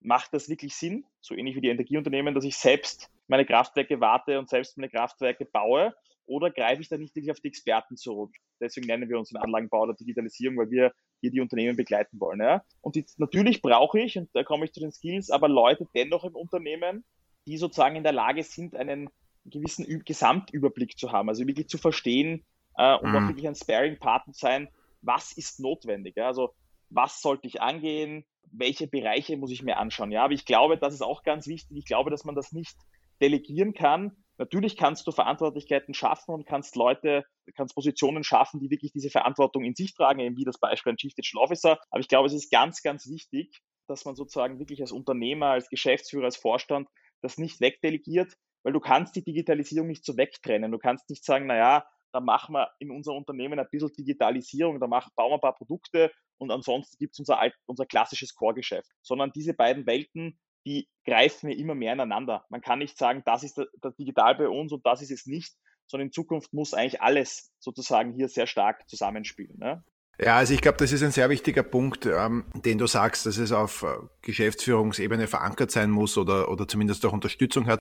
B: macht das wirklich Sinn, so ähnlich wie die Energieunternehmen, dass ich selbst meine Kraftwerke warte und selbst meine Kraftwerke baue? Oder greife ich da nicht wirklich auf die Experten zurück? Deswegen nennen wir uns den Anlagenbau der Digitalisierung, weil wir hier die Unternehmen begleiten wollen. Ja? Und die, natürlich brauche ich, und da komme ich zu den Skills, aber Leute dennoch im Unternehmen, die sozusagen in der Lage sind, einen gewissen Ü Gesamtüberblick zu haben, also wirklich zu verstehen äh, und mhm. auch wirklich ein Sparing-Partner sein, was ist notwendig. Ja? Also was sollte ich angehen, welche Bereiche muss ich mir anschauen. Ja, aber ich glaube, das ist auch ganz wichtig. Ich glaube, dass man das nicht delegieren kann. Natürlich kannst du Verantwortlichkeiten schaffen und kannst Leute, kannst Positionen schaffen, die wirklich diese Verantwortung in sich tragen, eben wie das Beispiel ein Chief Digital Officer. Aber ich glaube, es ist ganz, ganz wichtig, dass man sozusagen wirklich als Unternehmer, als Geschäftsführer, als Vorstand das nicht wegdelegiert, weil du kannst die Digitalisierung nicht so wegtrennen. Du kannst nicht sagen, naja, da machen wir in unser Unternehmen ein bisschen Digitalisierung, da machen, bauen wir ein paar Produkte und ansonsten gibt es unser, unser klassisches Core-Geschäft. Sondern diese beiden Welten, die greifen ja immer mehr ineinander. Man kann nicht sagen, das ist der Digital bei uns und das ist es nicht, sondern in Zukunft muss eigentlich alles sozusagen hier sehr stark zusammenspielen. Ne?
A: Ja, also ich glaube, das ist ein sehr wichtiger Punkt, ähm, den du sagst, dass es auf äh, Geschäftsführungsebene verankert sein muss oder, oder zumindest auch Unterstützung hat.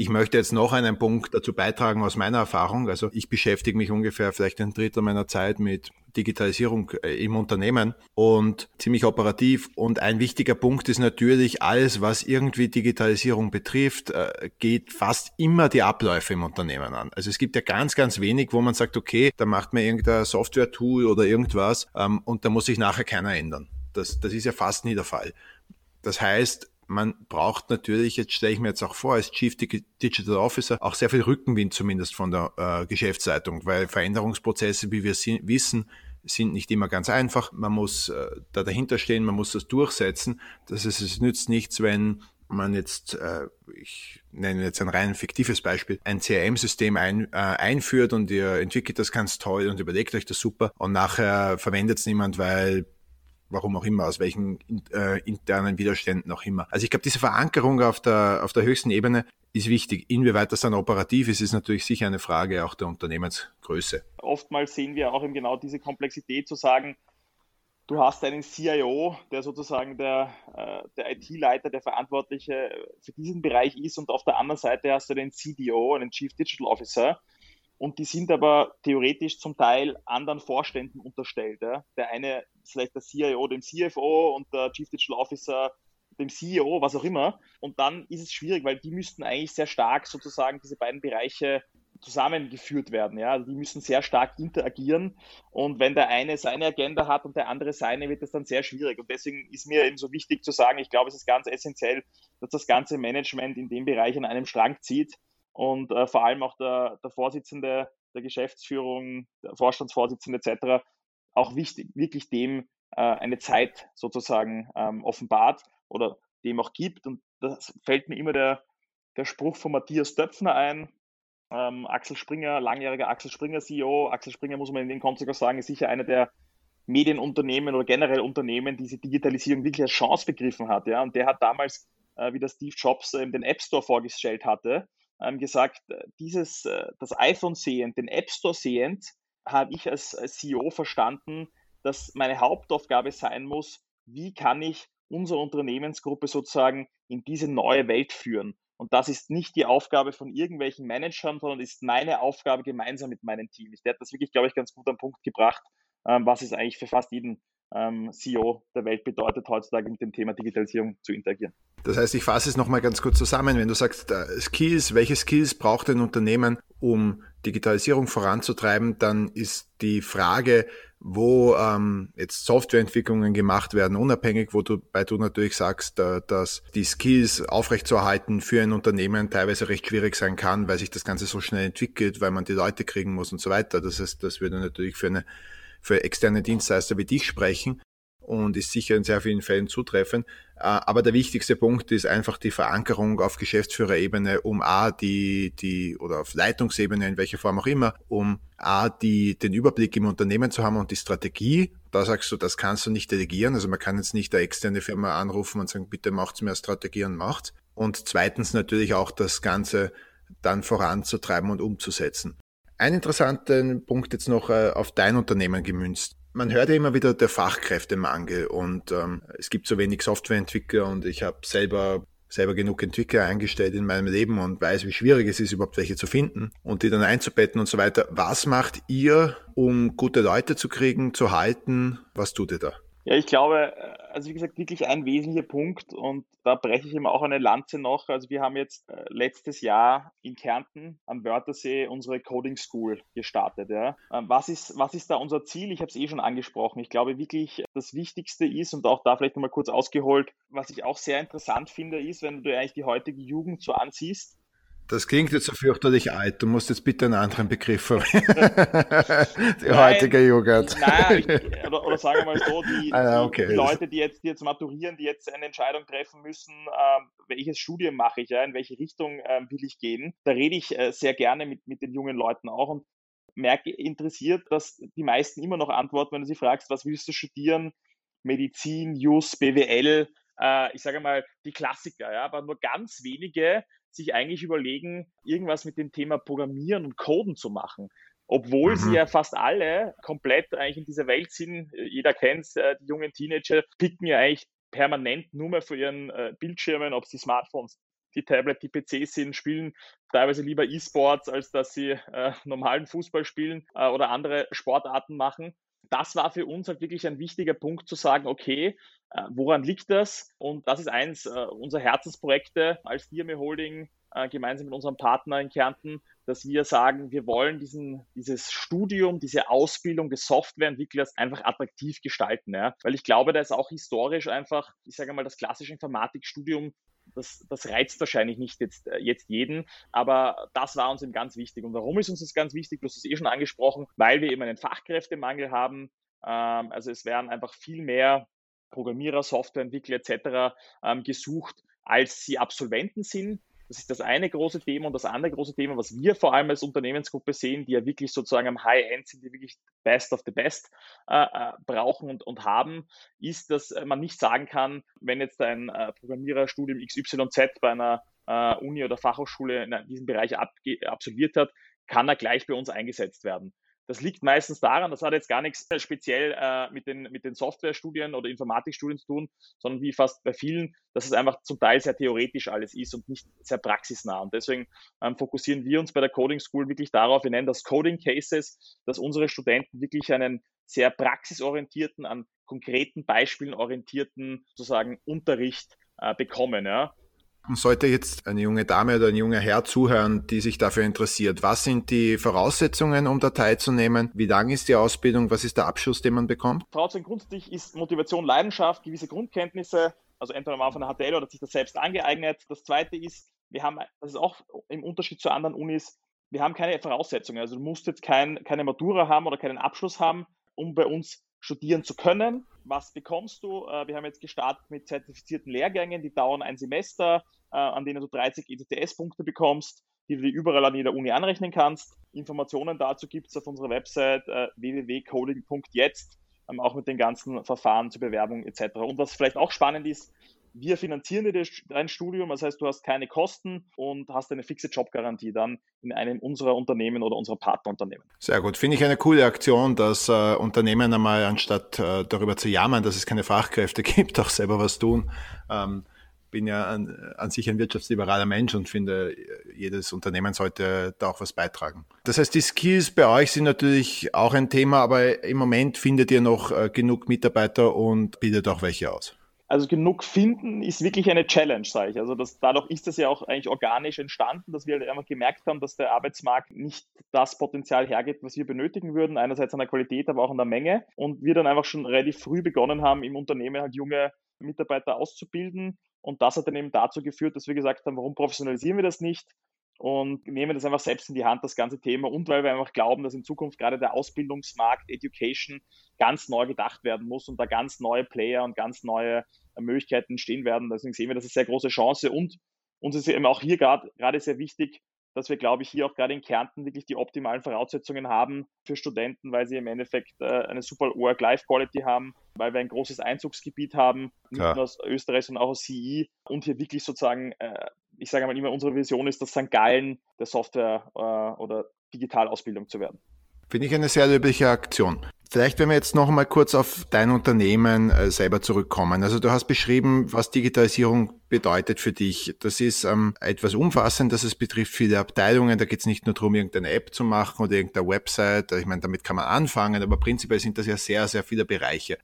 A: Ich möchte jetzt noch einen Punkt dazu beitragen aus meiner Erfahrung. Also ich beschäftige mich ungefähr vielleicht ein Drittel meiner Zeit mit Digitalisierung äh, im Unternehmen und ziemlich operativ. Und ein wichtiger Punkt ist natürlich, alles, was irgendwie Digitalisierung betrifft, äh, geht fast immer die Abläufe im Unternehmen an. Also es gibt ja ganz, ganz wenig, wo man sagt, okay, da macht man irgendein Software-Tool oder irgendwas ähm, und da muss sich nachher keiner ändern. Das, das ist ja fast nie der Fall. Das heißt, man braucht natürlich, jetzt stelle ich mir jetzt auch vor, als Chief Digital Officer auch sehr viel Rückenwind zumindest von der äh, Geschäftsleitung, weil Veränderungsprozesse, wie wir wissen, sind nicht immer ganz einfach. Man muss äh, da dahinter stehen, man muss das durchsetzen. Das heißt, es nützt nichts, wenn man jetzt, äh, ich nenne jetzt ein rein fiktives Beispiel, ein CRM-System ein, äh, einführt und ihr entwickelt das ganz toll und überlegt euch das super und nachher verwendet es niemand, weil warum auch immer, aus welchen äh, internen Widerständen auch immer. Also ich glaube, diese Verankerung auf der, auf der höchsten Ebene ist wichtig. Inwieweit das dann operativ ist, ist natürlich sicher eine Frage auch der Unternehmensgröße.
B: Oftmals sehen wir auch eben genau diese Komplexität zu sagen, du hast einen CIO, der sozusagen der, äh, der IT-Leiter, der Verantwortliche für diesen Bereich ist und auf der anderen Seite hast du den CDO, einen Chief Digital Officer, und die sind aber theoretisch zum Teil anderen Vorständen unterstellt. Ja. Der eine vielleicht der CIO dem CFO und der Chief Digital Officer dem CEO, was auch immer. Und dann ist es schwierig, weil die müssten eigentlich sehr stark sozusagen diese beiden Bereiche zusammengeführt werden. Ja? Also die müssen sehr stark interagieren. Und wenn der eine seine Agenda hat und der andere seine, wird das dann sehr schwierig. Und deswegen ist mir eben so wichtig zu sagen, ich glaube, es ist ganz essentiell, dass das ganze Management in dem Bereich an einem Strang zieht und äh, vor allem auch der, der Vorsitzende der Geschäftsführung, der Vorstandsvorsitzende etc. auch wichtig, wirklich dem äh, eine Zeit sozusagen ähm, offenbart oder dem auch gibt. Und das fällt mir immer der, der Spruch von Matthias Döpfner ein. Ähm, Axel Springer, langjähriger Axel Springer CEO. Axel Springer, muss man in dem Kontext auch sagen, ist sicher einer der Medienunternehmen oder generell Unternehmen, die diese Digitalisierung wirklich als Chance begriffen hat. Ja? Und der hat damals, äh, wie der Steve Jobs äh, den App Store vorgestellt hatte, ähm, gesagt, äh, dieses, äh, das iPhone sehend, den App Store sehend, habe ich als, CEO verstanden, dass meine Hauptaufgabe sein muss, wie kann ich unsere Unternehmensgruppe sozusagen in diese neue Welt führen. Und das ist nicht die Aufgabe von irgendwelchen Managern, sondern ist meine Aufgabe gemeinsam mit meinem Team. Der hat das wirklich, glaube ich, ganz gut am Punkt gebracht, ähm, was es eigentlich für fast jeden ähm, CEO der Welt bedeutet, heutzutage mit dem Thema Digitalisierung zu interagieren.
A: Das heißt, ich fasse es nochmal ganz kurz zusammen. Wenn du sagst, äh, Skills, welche Skills braucht ein Unternehmen, um Digitalisierung voranzutreiben, dann ist die Frage, wo ähm, jetzt Softwareentwicklungen gemacht werden, unabhängig, wo du, bei du natürlich sagst, äh, dass die Skills aufrechtzuerhalten für ein Unternehmen teilweise recht schwierig sein kann, weil sich das Ganze so schnell entwickelt, weil man die Leute kriegen muss und so weiter. Das heißt, das würde natürlich für eine für externe Dienstleister wie dich sprechen und ist sicher in sehr vielen Fällen zutreffend. Äh, aber der wichtigste Punkt ist einfach die Verankerung auf Geschäftsführerebene, um A, die, die, oder auf Leitungsebene, in welcher Form auch immer, um A, die, den Überblick im Unternehmen zu haben und die Strategie. Da sagst du, das kannst du nicht delegieren. Also man kann jetzt nicht eine externe Firma anrufen und sagen, bitte macht's mehr Strategie und macht's. Und zweitens natürlich auch das Ganze dann voranzutreiben und umzusetzen. Einen interessanten Punkt jetzt noch äh, auf dein Unternehmen gemünzt. Man hört ja immer wieder der Fachkräftemangel und ähm, es gibt so wenig Softwareentwickler und ich habe selber selber genug Entwickler eingestellt in meinem Leben und weiß, wie schwierig es ist, überhaupt welche zu finden und die dann einzubetten und so weiter. Was macht ihr, um gute Leute zu kriegen, zu halten? Was tut ihr da?
B: Ja, ich glaube, äh, also wie gesagt, wirklich ein wesentlicher Punkt und da breche ich immer auch eine Lanze noch. Also wir haben jetzt äh, letztes Jahr in Kärnten am Wörthersee unsere Coding School gestartet. Ja. Ähm, was, ist, was ist da unser Ziel? Ich habe es eh schon angesprochen. Ich glaube wirklich, das Wichtigste ist und auch da vielleicht nochmal kurz ausgeholt, was ich auch sehr interessant finde, ist, wenn du eigentlich die heutige Jugend so ansiehst,
A: das klingt jetzt so fürchterlich alt. Du musst jetzt bitte einen anderen Begriff verwenden. die nein, heutige Jugend.
B: Nein, ich, oder, oder sagen wir mal so, die, ah, okay. die, Leute, die jetzt, die jetzt maturieren, die jetzt eine Entscheidung treffen müssen, äh, welches Studium mache ich, ja, in welche Richtung äh, will ich gehen, da rede ich äh, sehr gerne mit, mit den jungen Leuten auch und merke interessiert, dass die meisten immer noch antworten, wenn du sie fragst, was willst du studieren? Medizin, Jus, BWL, äh, ich sage mal die Klassiker, ja, aber nur ganz wenige sich eigentlich überlegen, irgendwas mit dem Thema Programmieren und Coden zu machen. Obwohl mhm. sie ja fast alle komplett eigentlich in dieser Welt sind. Jeder kennt es, äh, die jungen Teenager picken ja eigentlich permanent nur mehr für ihren äh, Bildschirmen, ob es die Smartphones, die Tablet, die PCs sind, spielen teilweise lieber E-Sports, als dass sie äh, normalen Fußball spielen äh, oder andere Sportarten machen. Das war für uns halt wirklich ein wichtiger Punkt zu sagen, okay, äh, woran liegt das? Und das ist eins äh, unserer Herzensprojekte als Diame Holding äh, gemeinsam mit unserem Partner in Kärnten, dass wir sagen, wir wollen diesen, dieses Studium, diese Ausbildung des Softwareentwicklers einfach attraktiv gestalten. Ja? Weil ich glaube, da ist auch historisch einfach, ich sage mal, das klassische Informatikstudium das, das reizt wahrscheinlich nicht jetzt, jetzt jeden, aber das war uns eben ganz wichtig. Und warum ist uns das ganz wichtig? Du hast es eh schon angesprochen, weil wir eben einen Fachkräftemangel haben. Ähm, also es werden einfach viel mehr Programmierer, Softwareentwickler etc. Ähm, gesucht, als sie Absolventen sind. Das ist das eine große Thema und das andere große Thema, was wir vor allem als Unternehmensgruppe sehen, die ja wirklich sozusagen am High-End sind, die wirklich Best of the Best äh, äh brauchen und, und haben, ist, dass man nicht sagen kann, wenn jetzt ein äh, Programmiererstudium XYZ bei einer äh, Uni oder Fachhochschule in diesem Bereich absolviert hat, kann er gleich bei uns eingesetzt werden. Das liegt meistens daran, das hat jetzt gar nichts speziell äh, mit den, mit den Softwarestudien oder Informatikstudien zu tun, sondern wie fast bei vielen, dass es einfach zum Teil sehr theoretisch alles ist und nicht sehr praxisnah. Und deswegen ähm, fokussieren wir uns bei der Coding School wirklich darauf, wir nennen das Coding Cases, dass unsere Studenten wirklich einen sehr praxisorientierten, an konkreten Beispielen orientierten sozusagen Unterricht äh, bekommen. Ja.
A: Sollte jetzt eine junge Dame oder ein junger Herr zuhören, die sich dafür interessiert, was sind die Voraussetzungen, um da teilzunehmen? Wie lang ist die Ausbildung? Was ist der Abschluss, den man bekommt?
B: Voraussetzung grundsätzlich ist Motivation, Leidenschaft, gewisse Grundkenntnisse, also entweder mal von der HTL oder sich das selbst angeeignet. Das zweite ist, wir haben, das ist auch im Unterschied zu anderen Unis, wir haben keine Voraussetzungen. Also du musst jetzt kein, keine Matura haben oder keinen Abschluss haben, um bei uns studieren zu können. Was bekommst du? Äh, wir haben jetzt gestartet mit zertifizierten Lehrgängen, die dauern ein Semester, an denen du 30 ECTS-Punkte bekommst, die du dir überall an jeder Uni anrechnen kannst. Informationen dazu gibt es auf unserer Website äh, www.coding.jetzt, ähm, auch mit den ganzen Verfahren zur Bewerbung etc. Und was vielleicht auch spannend ist, wir finanzieren dir dein Studium, das heißt, du hast keine Kosten und hast eine fixe Jobgarantie dann in einem unserer Unternehmen oder unserer Partnerunternehmen.
A: Sehr gut. Finde ich eine coole Aktion, dass äh, Unternehmen einmal anstatt äh, darüber zu jammern, dass es keine Fachkräfte gibt, auch selber was tun. Ähm, bin ja an, an, sich ein wirtschaftsliberaler Mensch und finde, jedes Unternehmen sollte da auch was beitragen. Das heißt, die Skills bei euch sind natürlich auch ein Thema, aber im Moment findet ihr noch äh, genug Mitarbeiter und bildet auch welche aus.
B: Also genug finden ist wirklich eine Challenge, sage ich. Also das, dadurch ist das ja auch eigentlich organisch entstanden, dass wir halt einfach gemerkt haben, dass der Arbeitsmarkt nicht das Potenzial hergibt, was wir benötigen würden. Einerseits an der Qualität, aber auch an der Menge. Und wir dann einfach schon relativ früh begonnen haben, im Unternehmen halt junge Mitarbeiter auszubilden. Und das hat dann eben dazu geführt, dass wir gesagt haben, warum professionalisieren wir das nicht? und nehmen das einfach selbst in die Hand, das ganze Thema. Und weil wir einfach glauben, dass in Zukunft gerade der Ausbildungsmarkt, Education ganz neu gedacht werden muss und da ganz neue Player und ganz neue Möglichkeiten stehen werden. Deswegen sehen wir das als sehr große Chance. Und uns ist eben auch hier gerade sehr wichtig, dass wir, glaube ich, hier auch gerade in Kärnten wirklich die optimalen Voraussetzungen haben für Studenten, weil sie im Endeffekt äh, eine super Work-Life-Quality haben, weil wir ein großes Einzugsgebiet haben, nicht ja. nur aus Österreich, sondern auch aus CE und hier wirklich sozusagen äh, ich sage mal immer, unsere Vision ist, das St. Gallen der Software- äh, oder Digitalausbildung zu werden.
A: Finde ich eine sehr löbliche Aktion. Vielleicht, wenn wir jetzt noch mal kurz auf dein Unternehmen äh, selber zurückkommen. Also du hast beschrieben, was Digitalisierung bedeutet für dich. Das ist ähm, etwas umfassendes, es betrifft viele Abteilungen. Da geht es nicht nur darum, irgendeine App zu machen oder irgendeine Website. Ich meine, damit kann man anfangen, aber prinzipiell sind das ja sehr, sehr viele Bereiche.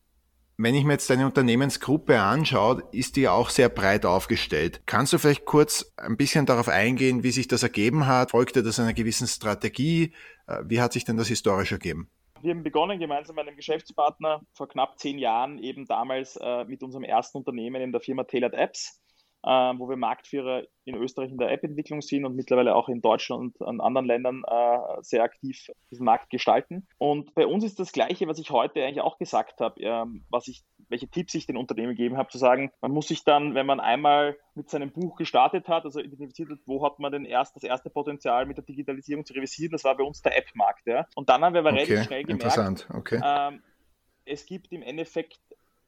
A: Wenn ich mir jetzt deine Unternehmensgruppe anschaue, ist die auch sehr breit aufgestellt. Kannst du vielleicht kurz ein bisschen darauf eingehen, wie sich das ergeben hat? Folgte das einer gewissen Strategie? Äh, wie hat sich denn das historisch ergeben?
B: Wir haben begonnen gemeinsam mit einem Geschäftspartner vor knapp zehn Jahren, eben damals äh, mit unserem ersten Unternehmen in der Firma Tailored Apps, wo wir Marktführer in Österreich in der App-Entwicklung sind und mittlerweile auch in Deutschland und an anderen Ländern äh, sehr aktiv diesen Markt gestalten. Und bei uns ist das Gleiche, was ich heute eigentlich auch gesagt habe, ähm, was ich welche Tipps ich den Unternehmen gegeben habe, zu sagen, man muss sich dann, wenn man einmal mit seinem Buch gestartet hat, also identifiziert hat, wo hat man denn erst das erste Potenzial mit der Digitalisierung zu revisieren, das war bei uns der App-Markt. Ja? Und dann haben wir aber okay, relativ schnell gemerkt,
A: okay.
B: ähm, es gibt im Endeffekt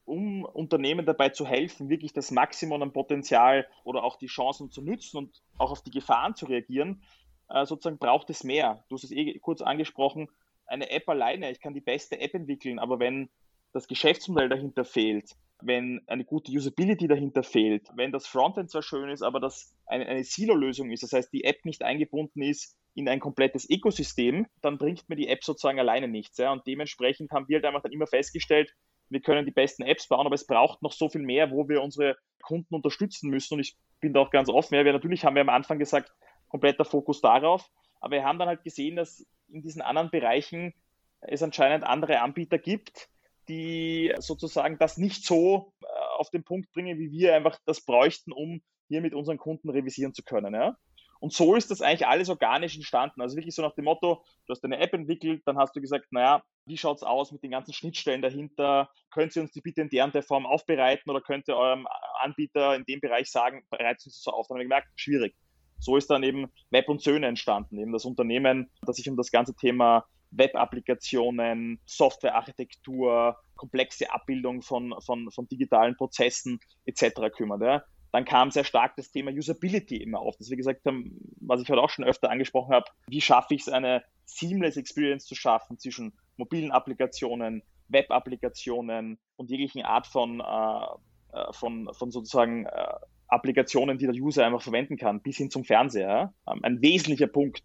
B: um Unternehmen dabei zu helfen, wirklich das Maximum an Potenzial oder auch die Chancen zu nutzen und auch auf die Gefahren zu reagieren, äh, sozusagen braucht es mehr. Du hast es eh kurz angesprochen, eine App alleine, ich kann die beste App entwickeln, aber wenn das Geschäftsmodell dahinter fehlt, wenn eine gute Usability dahinter fehlt, wenn das Frontend zwar schön ist, aber das eine, eine Silo-Lösung ist, das heißt, die App nicht eingebunden ist in ein komplettes Ökosystem, dann bringt mir die App sozusagen alleine nichts. Ja? Und dementsprechend haben wir halt einfach dann immer festgestellt, wir können die besten Apps bauen, aber es braucht noch so viel mehr, wo wir unsere Kunden unterstützen müssen. Und ich bin da auch ganz offen. Ja, wir natürlich haben wir am Anfang gesagt, kompletter Fokus darauf. Aber wir haben dann halt gesehen, dass in diesen anderen Bereichen es anscheinend andere Anbieter gibt, die sozusagen das nicht so äh, auf den Punkt bringen, wie wir einfach das bräuchten, um hier mit unseren Kunden revisieren zu können. Ja? Und so ist das eigentlich alles organisch entstanden. Also wirklich so nach dem Motto, du hast eine App entwickelt, dann hast du gesagt, naja, wie schaut es aus mit den ganzen Schnittstellen dahinter? Könnt ihr uns die bitte in der und der Form aufbereiten oder könnt ihr eurem Anbieter in dem Bereich sagen, bereitet uns das so auf? Dann haben wir gemerkt, schwierig. So ist dann eben Web und Söhne entstanden, eben das Unternehmen, das sich um das ganze Thema Web-Applikationen, Softwarearchitektur, komplexe Abbildung von, von, von digitalen Prozessen etc. kümmert. Ja. Dann kam sehr stark das Thema Usability immer auf, dass wir gesagt haben, was ich heute auch schon öfter angesprochen habe, wie schaffe ich es, eine seamless Experience zu schaffen zwischen mobilen Applikationen, Web-Applikationen und jeglichen Art von, äh, äh von, von sozusagen äh, Applikationen, die der User einfach verwenden kann, bis hin zum Fernseher. Ähm, ein wesentlicher Punkt.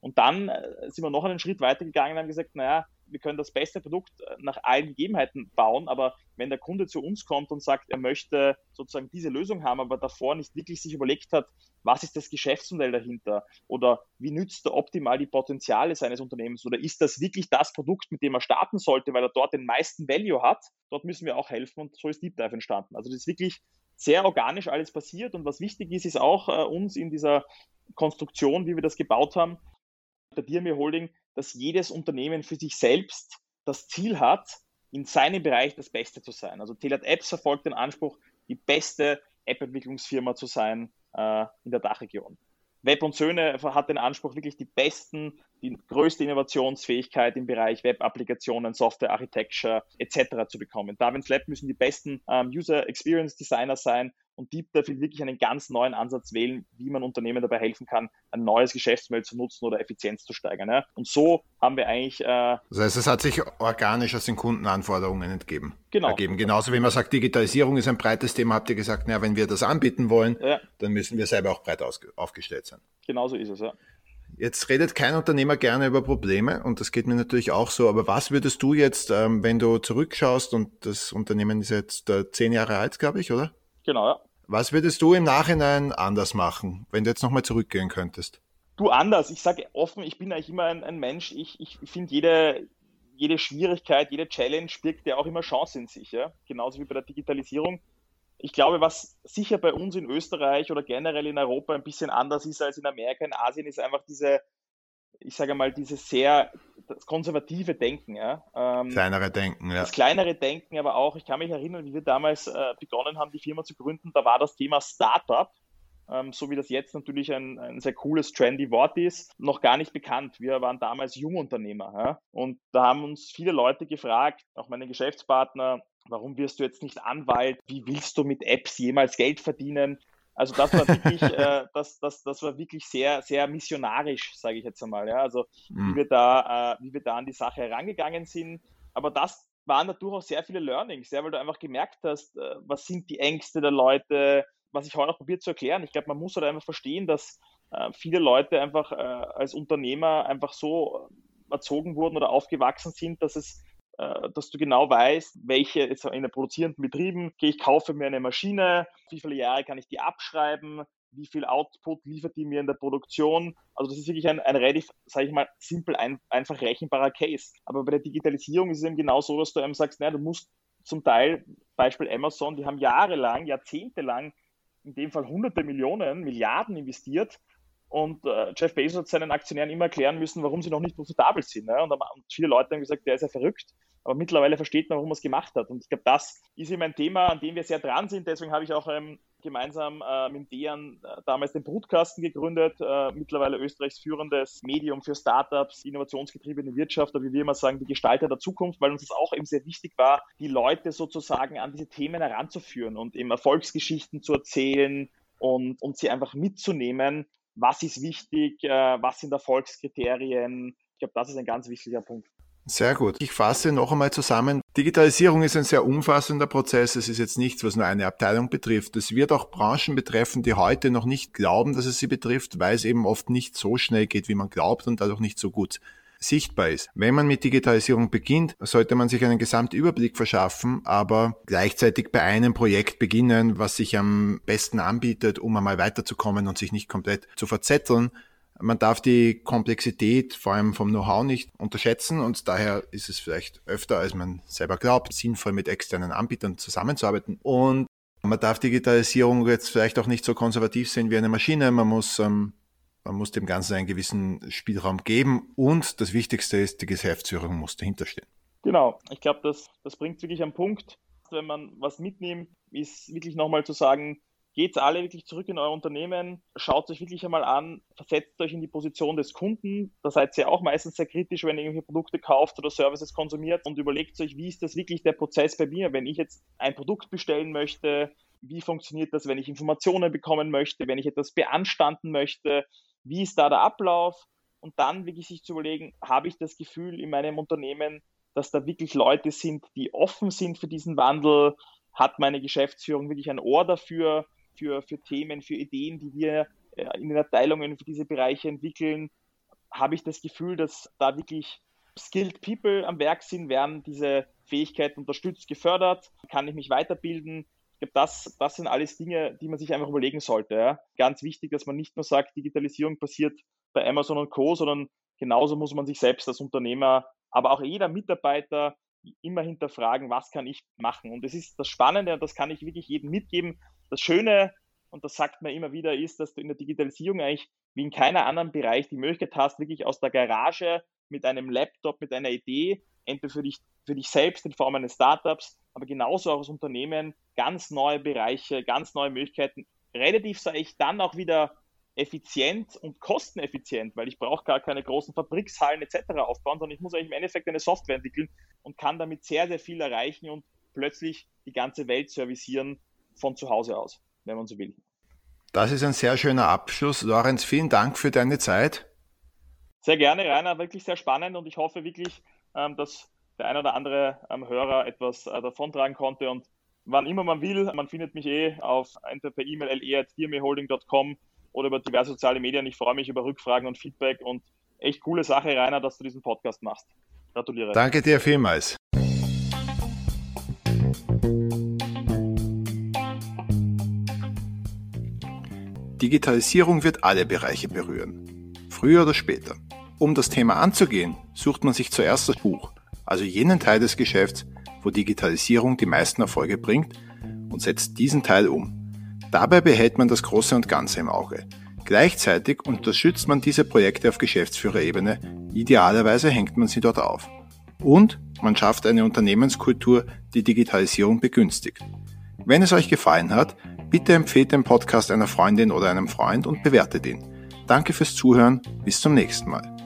B: Und dann äh, sind wir noch einen Schritt weiter gegangen und haben gesagt, naja, wir können das beste Produkt äh, nach allen Gegebenheiten bauen, aber wenn der Kunde zu uns kommt und sagt, er möchte sozusagen diese Lösung haben, aber davor nicht wirklich sich überlegt hat, was ist das Geschäftsmodell dahinter? Oder wie nützt er optimal die Potenziale seines Unternehmens? Oder ist das wirklich das Produkt, mit dem er starten sollte, weil er dort den meisten Value hat, dort müssen wir auch helfen und so ist Deep Dive entstanden. Also das ist wirklich sehr organisch alles passiert und was wichtig ist, ist auch äh, uns in dieser Konstruktion, wie wir das gebaut haben, der DME Holding, dass jedes Unternehmen für sich selbst das Ziel hat, in seinem Bereich das Beste zu sein. Also Telat Apps verfolgt den Anspruch, die beste App-Entwicklungsfirma zu sein äh, in der Dachregion. Web und Söhne hat den Anspruch, wirklich die besten, die größte Innovationsfähigkeit im Bereich Web-Applikationen, Software Architecture etc. zu bekommen. Darwin's Lab müssen die besten ähm, User Experience Designer sein und Dive will wirklich einen ganz neuen Ansatz wählen, wie man Unternehmen dabei helfen kann, ein neues Geschäftsmodell zu nutzen oder Effizienz zu steigern. Ja? Und so haben wir eigentlich. Äh,
A: das heißt, es hat sich organisch aus den Kundenanforderungen entgeben.
B: Genau.
A: Ergeben. Genauso wie man sagt, Digitalisierung ist ein breites Thema, habt ihr gesagt, naja, wenn wir das anbieten wollen, ja. dann müssen wir selber auch breit aufgestellt sein.
B: Genauso ist es, ja.
A: Jetzt redet kein Unternehmer gerne über Probleme und das geht mir natürlich auch so. Aber was würdest du jetzt, ähm, wenn du zurückschaust und das Unternehmen ist jetzt äh, zehn Jahre alt, glaube ich, oder?
B: Genau, ja.
A: Was würdest du im Nachhinein anders machen, wenn du jetzt nochmal zurückgehen könntest?
B: Du anders. Ich sage offen, ich bin eigentlich immer ein, ein Mensch. Ich, ich finde, jede, jede Schwierigkeit, jede Challenge birgt ja auch immer Chance in sich. Ja? Genauso wie bei der Digitalisierung. Ich glaube, was sicher bei uns in Österreich oder generell in Europa ein bisschen anders ist als in Amerika, in Asien, ist einfach diese, ich sage mal, dieses sehr konservative Denken. Ja.
A: Ähm, kleinere Denken,
B: ja. Das kleinere Denken, aber auch, ich kann mich erinnern, wie wir damals äh, begonnen haben, die Firma zu gründen, da war das Thema Startup, ähm, so wie das jetzt natürlich ein, ein, sehr cooles, trendy Wort ist, noch gar nicht bekannt. Wir waren damals Jungunternehmer. Ja. Und da haben uns viele Leute gefragt, auch meine Geschäftspartner, warum wirst du jetzt nicht Anwalt? Wie willst du mit Apps jemals Geld verdienen? Also das war wirklich, äh, das, das, das war wirklich sehr, sehr missionarisch, sage ich jetzt einmal. Ja? Also mhm. wie wir da, äh, wie wir da an die Sache herangegangen sind. Aber das waren da durchaus sehr viele Learnings, ja, weil du einfach gemerkt hast, äh, was sind die Ängste der Leute, was ich heute auch probiert zu erklären. Ich glaube, man muss halt einfach verstehen, dass äh, viele Leute einfach äh, als Unternehmer einfach so erzogen wurden oder aufgewachsen sind, dass es dass du genau weißt, welche jetzt in den produzierenden Betrieben, okay, ich kaufe mir eine Maschine, wie viele Jahre kann ich die abschreiben, wie viel Output liefert die mir in der Produktion. Also das ist wirklich ein, ein relativ, sage ich mal, simpel, ein, einfach rechenbarer Case. Aber bei der Digitalisierung ist es eben genau so, dass du einem sagst, naja, du musst zum Teil, Beispiel Amazon, die haben jahrelang, jahrzehntelang, in dem Fall hunderte Millionen, Milliarden investiert, und äh, Jeff Bezos hat seinen Aktionären immer erklären müssen, warum sie noch nicht profitabel sind. Ne? Und, und, viele Leute haben gesagt, der ist ja verrückt. Aber mittlerweile versteht man, warum er es gemacht hat. Und ich glaube, das ist eben ein Thema, an dem wir sehr dran sind. Deswegen habe ich auch ähm, gemeinsam äh, mit Dejan äh, damals den Brutkasten gegründet, äh, mittlerweile Österreichs führendes Medium für Startups, innovationsgetriebene Wirtschaft, oder wie wir immer sagen, die Gestalter der Zukunft, weil uns das auch eben sehr wichtig war, die Leute sozusagen an diese Themen heranzuführen und eben Erfolgsgeschichten zu erzählen und, und sie einfach mitzunehmen. Was ist wichtig? Äh, was sind Erfolgskriterien? Ich glaube, das ist ein ganz wichtiger Punkt.
A: Sehr gut. Ich fasse noch einmal zusammen. Digitalisierung ist ein sehr umfassender Prozess. Es ist jetzt nichts, was nur eine Abteilung betrifft. Es wird auch Branchen betreffen, die heute noch nicht glauben, dass es sie betrifft, weil es eben oft nicht so schnell geht, wie man glaubt und dadurch nicht so gut sichtbar ist. Wenn man mit Digitalisierung beginnt, sollte man sich einen Gesamtüberblick verschaffen, aber gleichzeitig bei einem Projekt beginnen, was sich am besten anbietet, um einmal weiterzukommen und sich nicht komplett zu verzetteln. Man darf die Komplexität vor allem vom Know-how nicht unterschätzen und daher ist es vielleicht öfter, als man selber glaubt, sinnvoll mit externen Anbietern zusammenzuarbeiten. Und man darf Digitalisierung jetzt vielleicht auch nicht so konservativ sehen wie eine Maschine. Man muss, ähm, man muss dem Ganzen einen gewissen Spielraum geben und das Wichtigste ist, die Geschäftsführung muss dahinterstehen.
B: Genau, ich glaube, das, das bringt wirklich einen Punkt. Wenn man was mitnimmt, ist wirklich nochmal zu sagen, geht alle wirklich zurück in euer Unternehmen, schaut euch wirklich einmal an, versetzt euch in die Position des Kunden. Da seid ihr auch meistens sehr kritisch, wenn ihr irgendwelche Produkte kauft oder Services konsumiert und überlegt euch, wie ist das wirklich der Prozess bei mir, wenn ich jetzt ein Produkt bestellen möchte, wie funktioniert das, wenn ich Informationen bekommen möchte, wenn ich etwas beanstanden möchte, wie ist da der Ablauf? Und dann wirklich sich zu überlegen, habe ich das Gefühl in meinem Unternehmen, dass da wirklich Leute sind, die offen sind für diesen Wandel, hat meine Geschäftsführung wirklich ein Ohr dafür, für, für Themen, für Ideen, die wir äh, in den Abteilungen für diese Bereiche entwickeln, habe ich das Gefühl, dass da wirklich skilled people am Werk sind, werden diese Fähigkeiten unterstützt, gefördert, kann ich mich weiterbilden. Ich glaube, das, das sind alles Dinge, die man sich einfach überlegen sollte. Ja. Ganz wichtig, dass man nicht nur sagt, Digitalisierung passiert bei Amazon und Co., sondern genauso muss man sich selbst als Unternehmer, aber auch jeder Mitarbeiter immer hinterfragen, was kann ich machen. Und das ist das Spannende und das kann ich wirklich jedem mitgeben. Das Schöne, und das sagt man immer wieder, ist, dass du in der Digitalisierung eigentlich wie in keiner anderen Bereich die Möglichkeit hast, wirklich aus der Garage mit einem Laptop, mit einer Idee, entweder für dich, für dich selbst in Form eines Startups, aber genauso auch als Unternehmen, ganz neue Bereiche, ganz neue Möglichkeiten, relativ, sage ich, dann auch wieder effizient und kosteneffizient, weil ich brauche gar keine großen Fabrikshallen etc. aufbauen, sondern ich muss eigentlich im Endeffekt eine Software entwickeln und kann damit sehr, sehr viel erreichen und plötzlich die ganze Welt servicieren von zu Hause aus, wenn man so will.
A: Das ist ein sehr schöner Abschluss. Lorenz, vielen Dank für deine Zeit.
B: Sehr gerne, Rainer, wirklich sehr spannend und ich hoffe wirklich, ähm, dass der ein oder andere ähm, Hörer etwas äh, davontragen konnte und wann immer man will, man findet mich eh auf entweder per E-Mail le.dmeholding.com oder über diverse soziale Medien. Ich freue mich über Rückfragen und Feedback und echt coole Sache, Rainer, dass du diesen Podcast machst. Gratuliere.
A: Danke dir vielmals. Digitalisierung wird alle Bereiche berühren, früher oder später. Um das Thema anzugehen, sucht man sich zuerst das Buch, also jenen Teil des Geschäfts, wo Digitalisierung die meisten Erfolge bringt und setzt diesen Teil um. Dabei behält man das Große und Ganze im Auge. Gleichzeitig unterstützt man diese Projekte auf Geschäftsführerebene, idealerweise hängt man sie dort auf. Und man schafft eine Unternehmenskultur, die Digitalisierung begünstigt. Wenn es euch gefallen hat, Bitte empfehlt den Podcast einer Freundin oder einem Freund und bewertet ihn. Danke fürs Zuhören, bis zum nächsten Mal.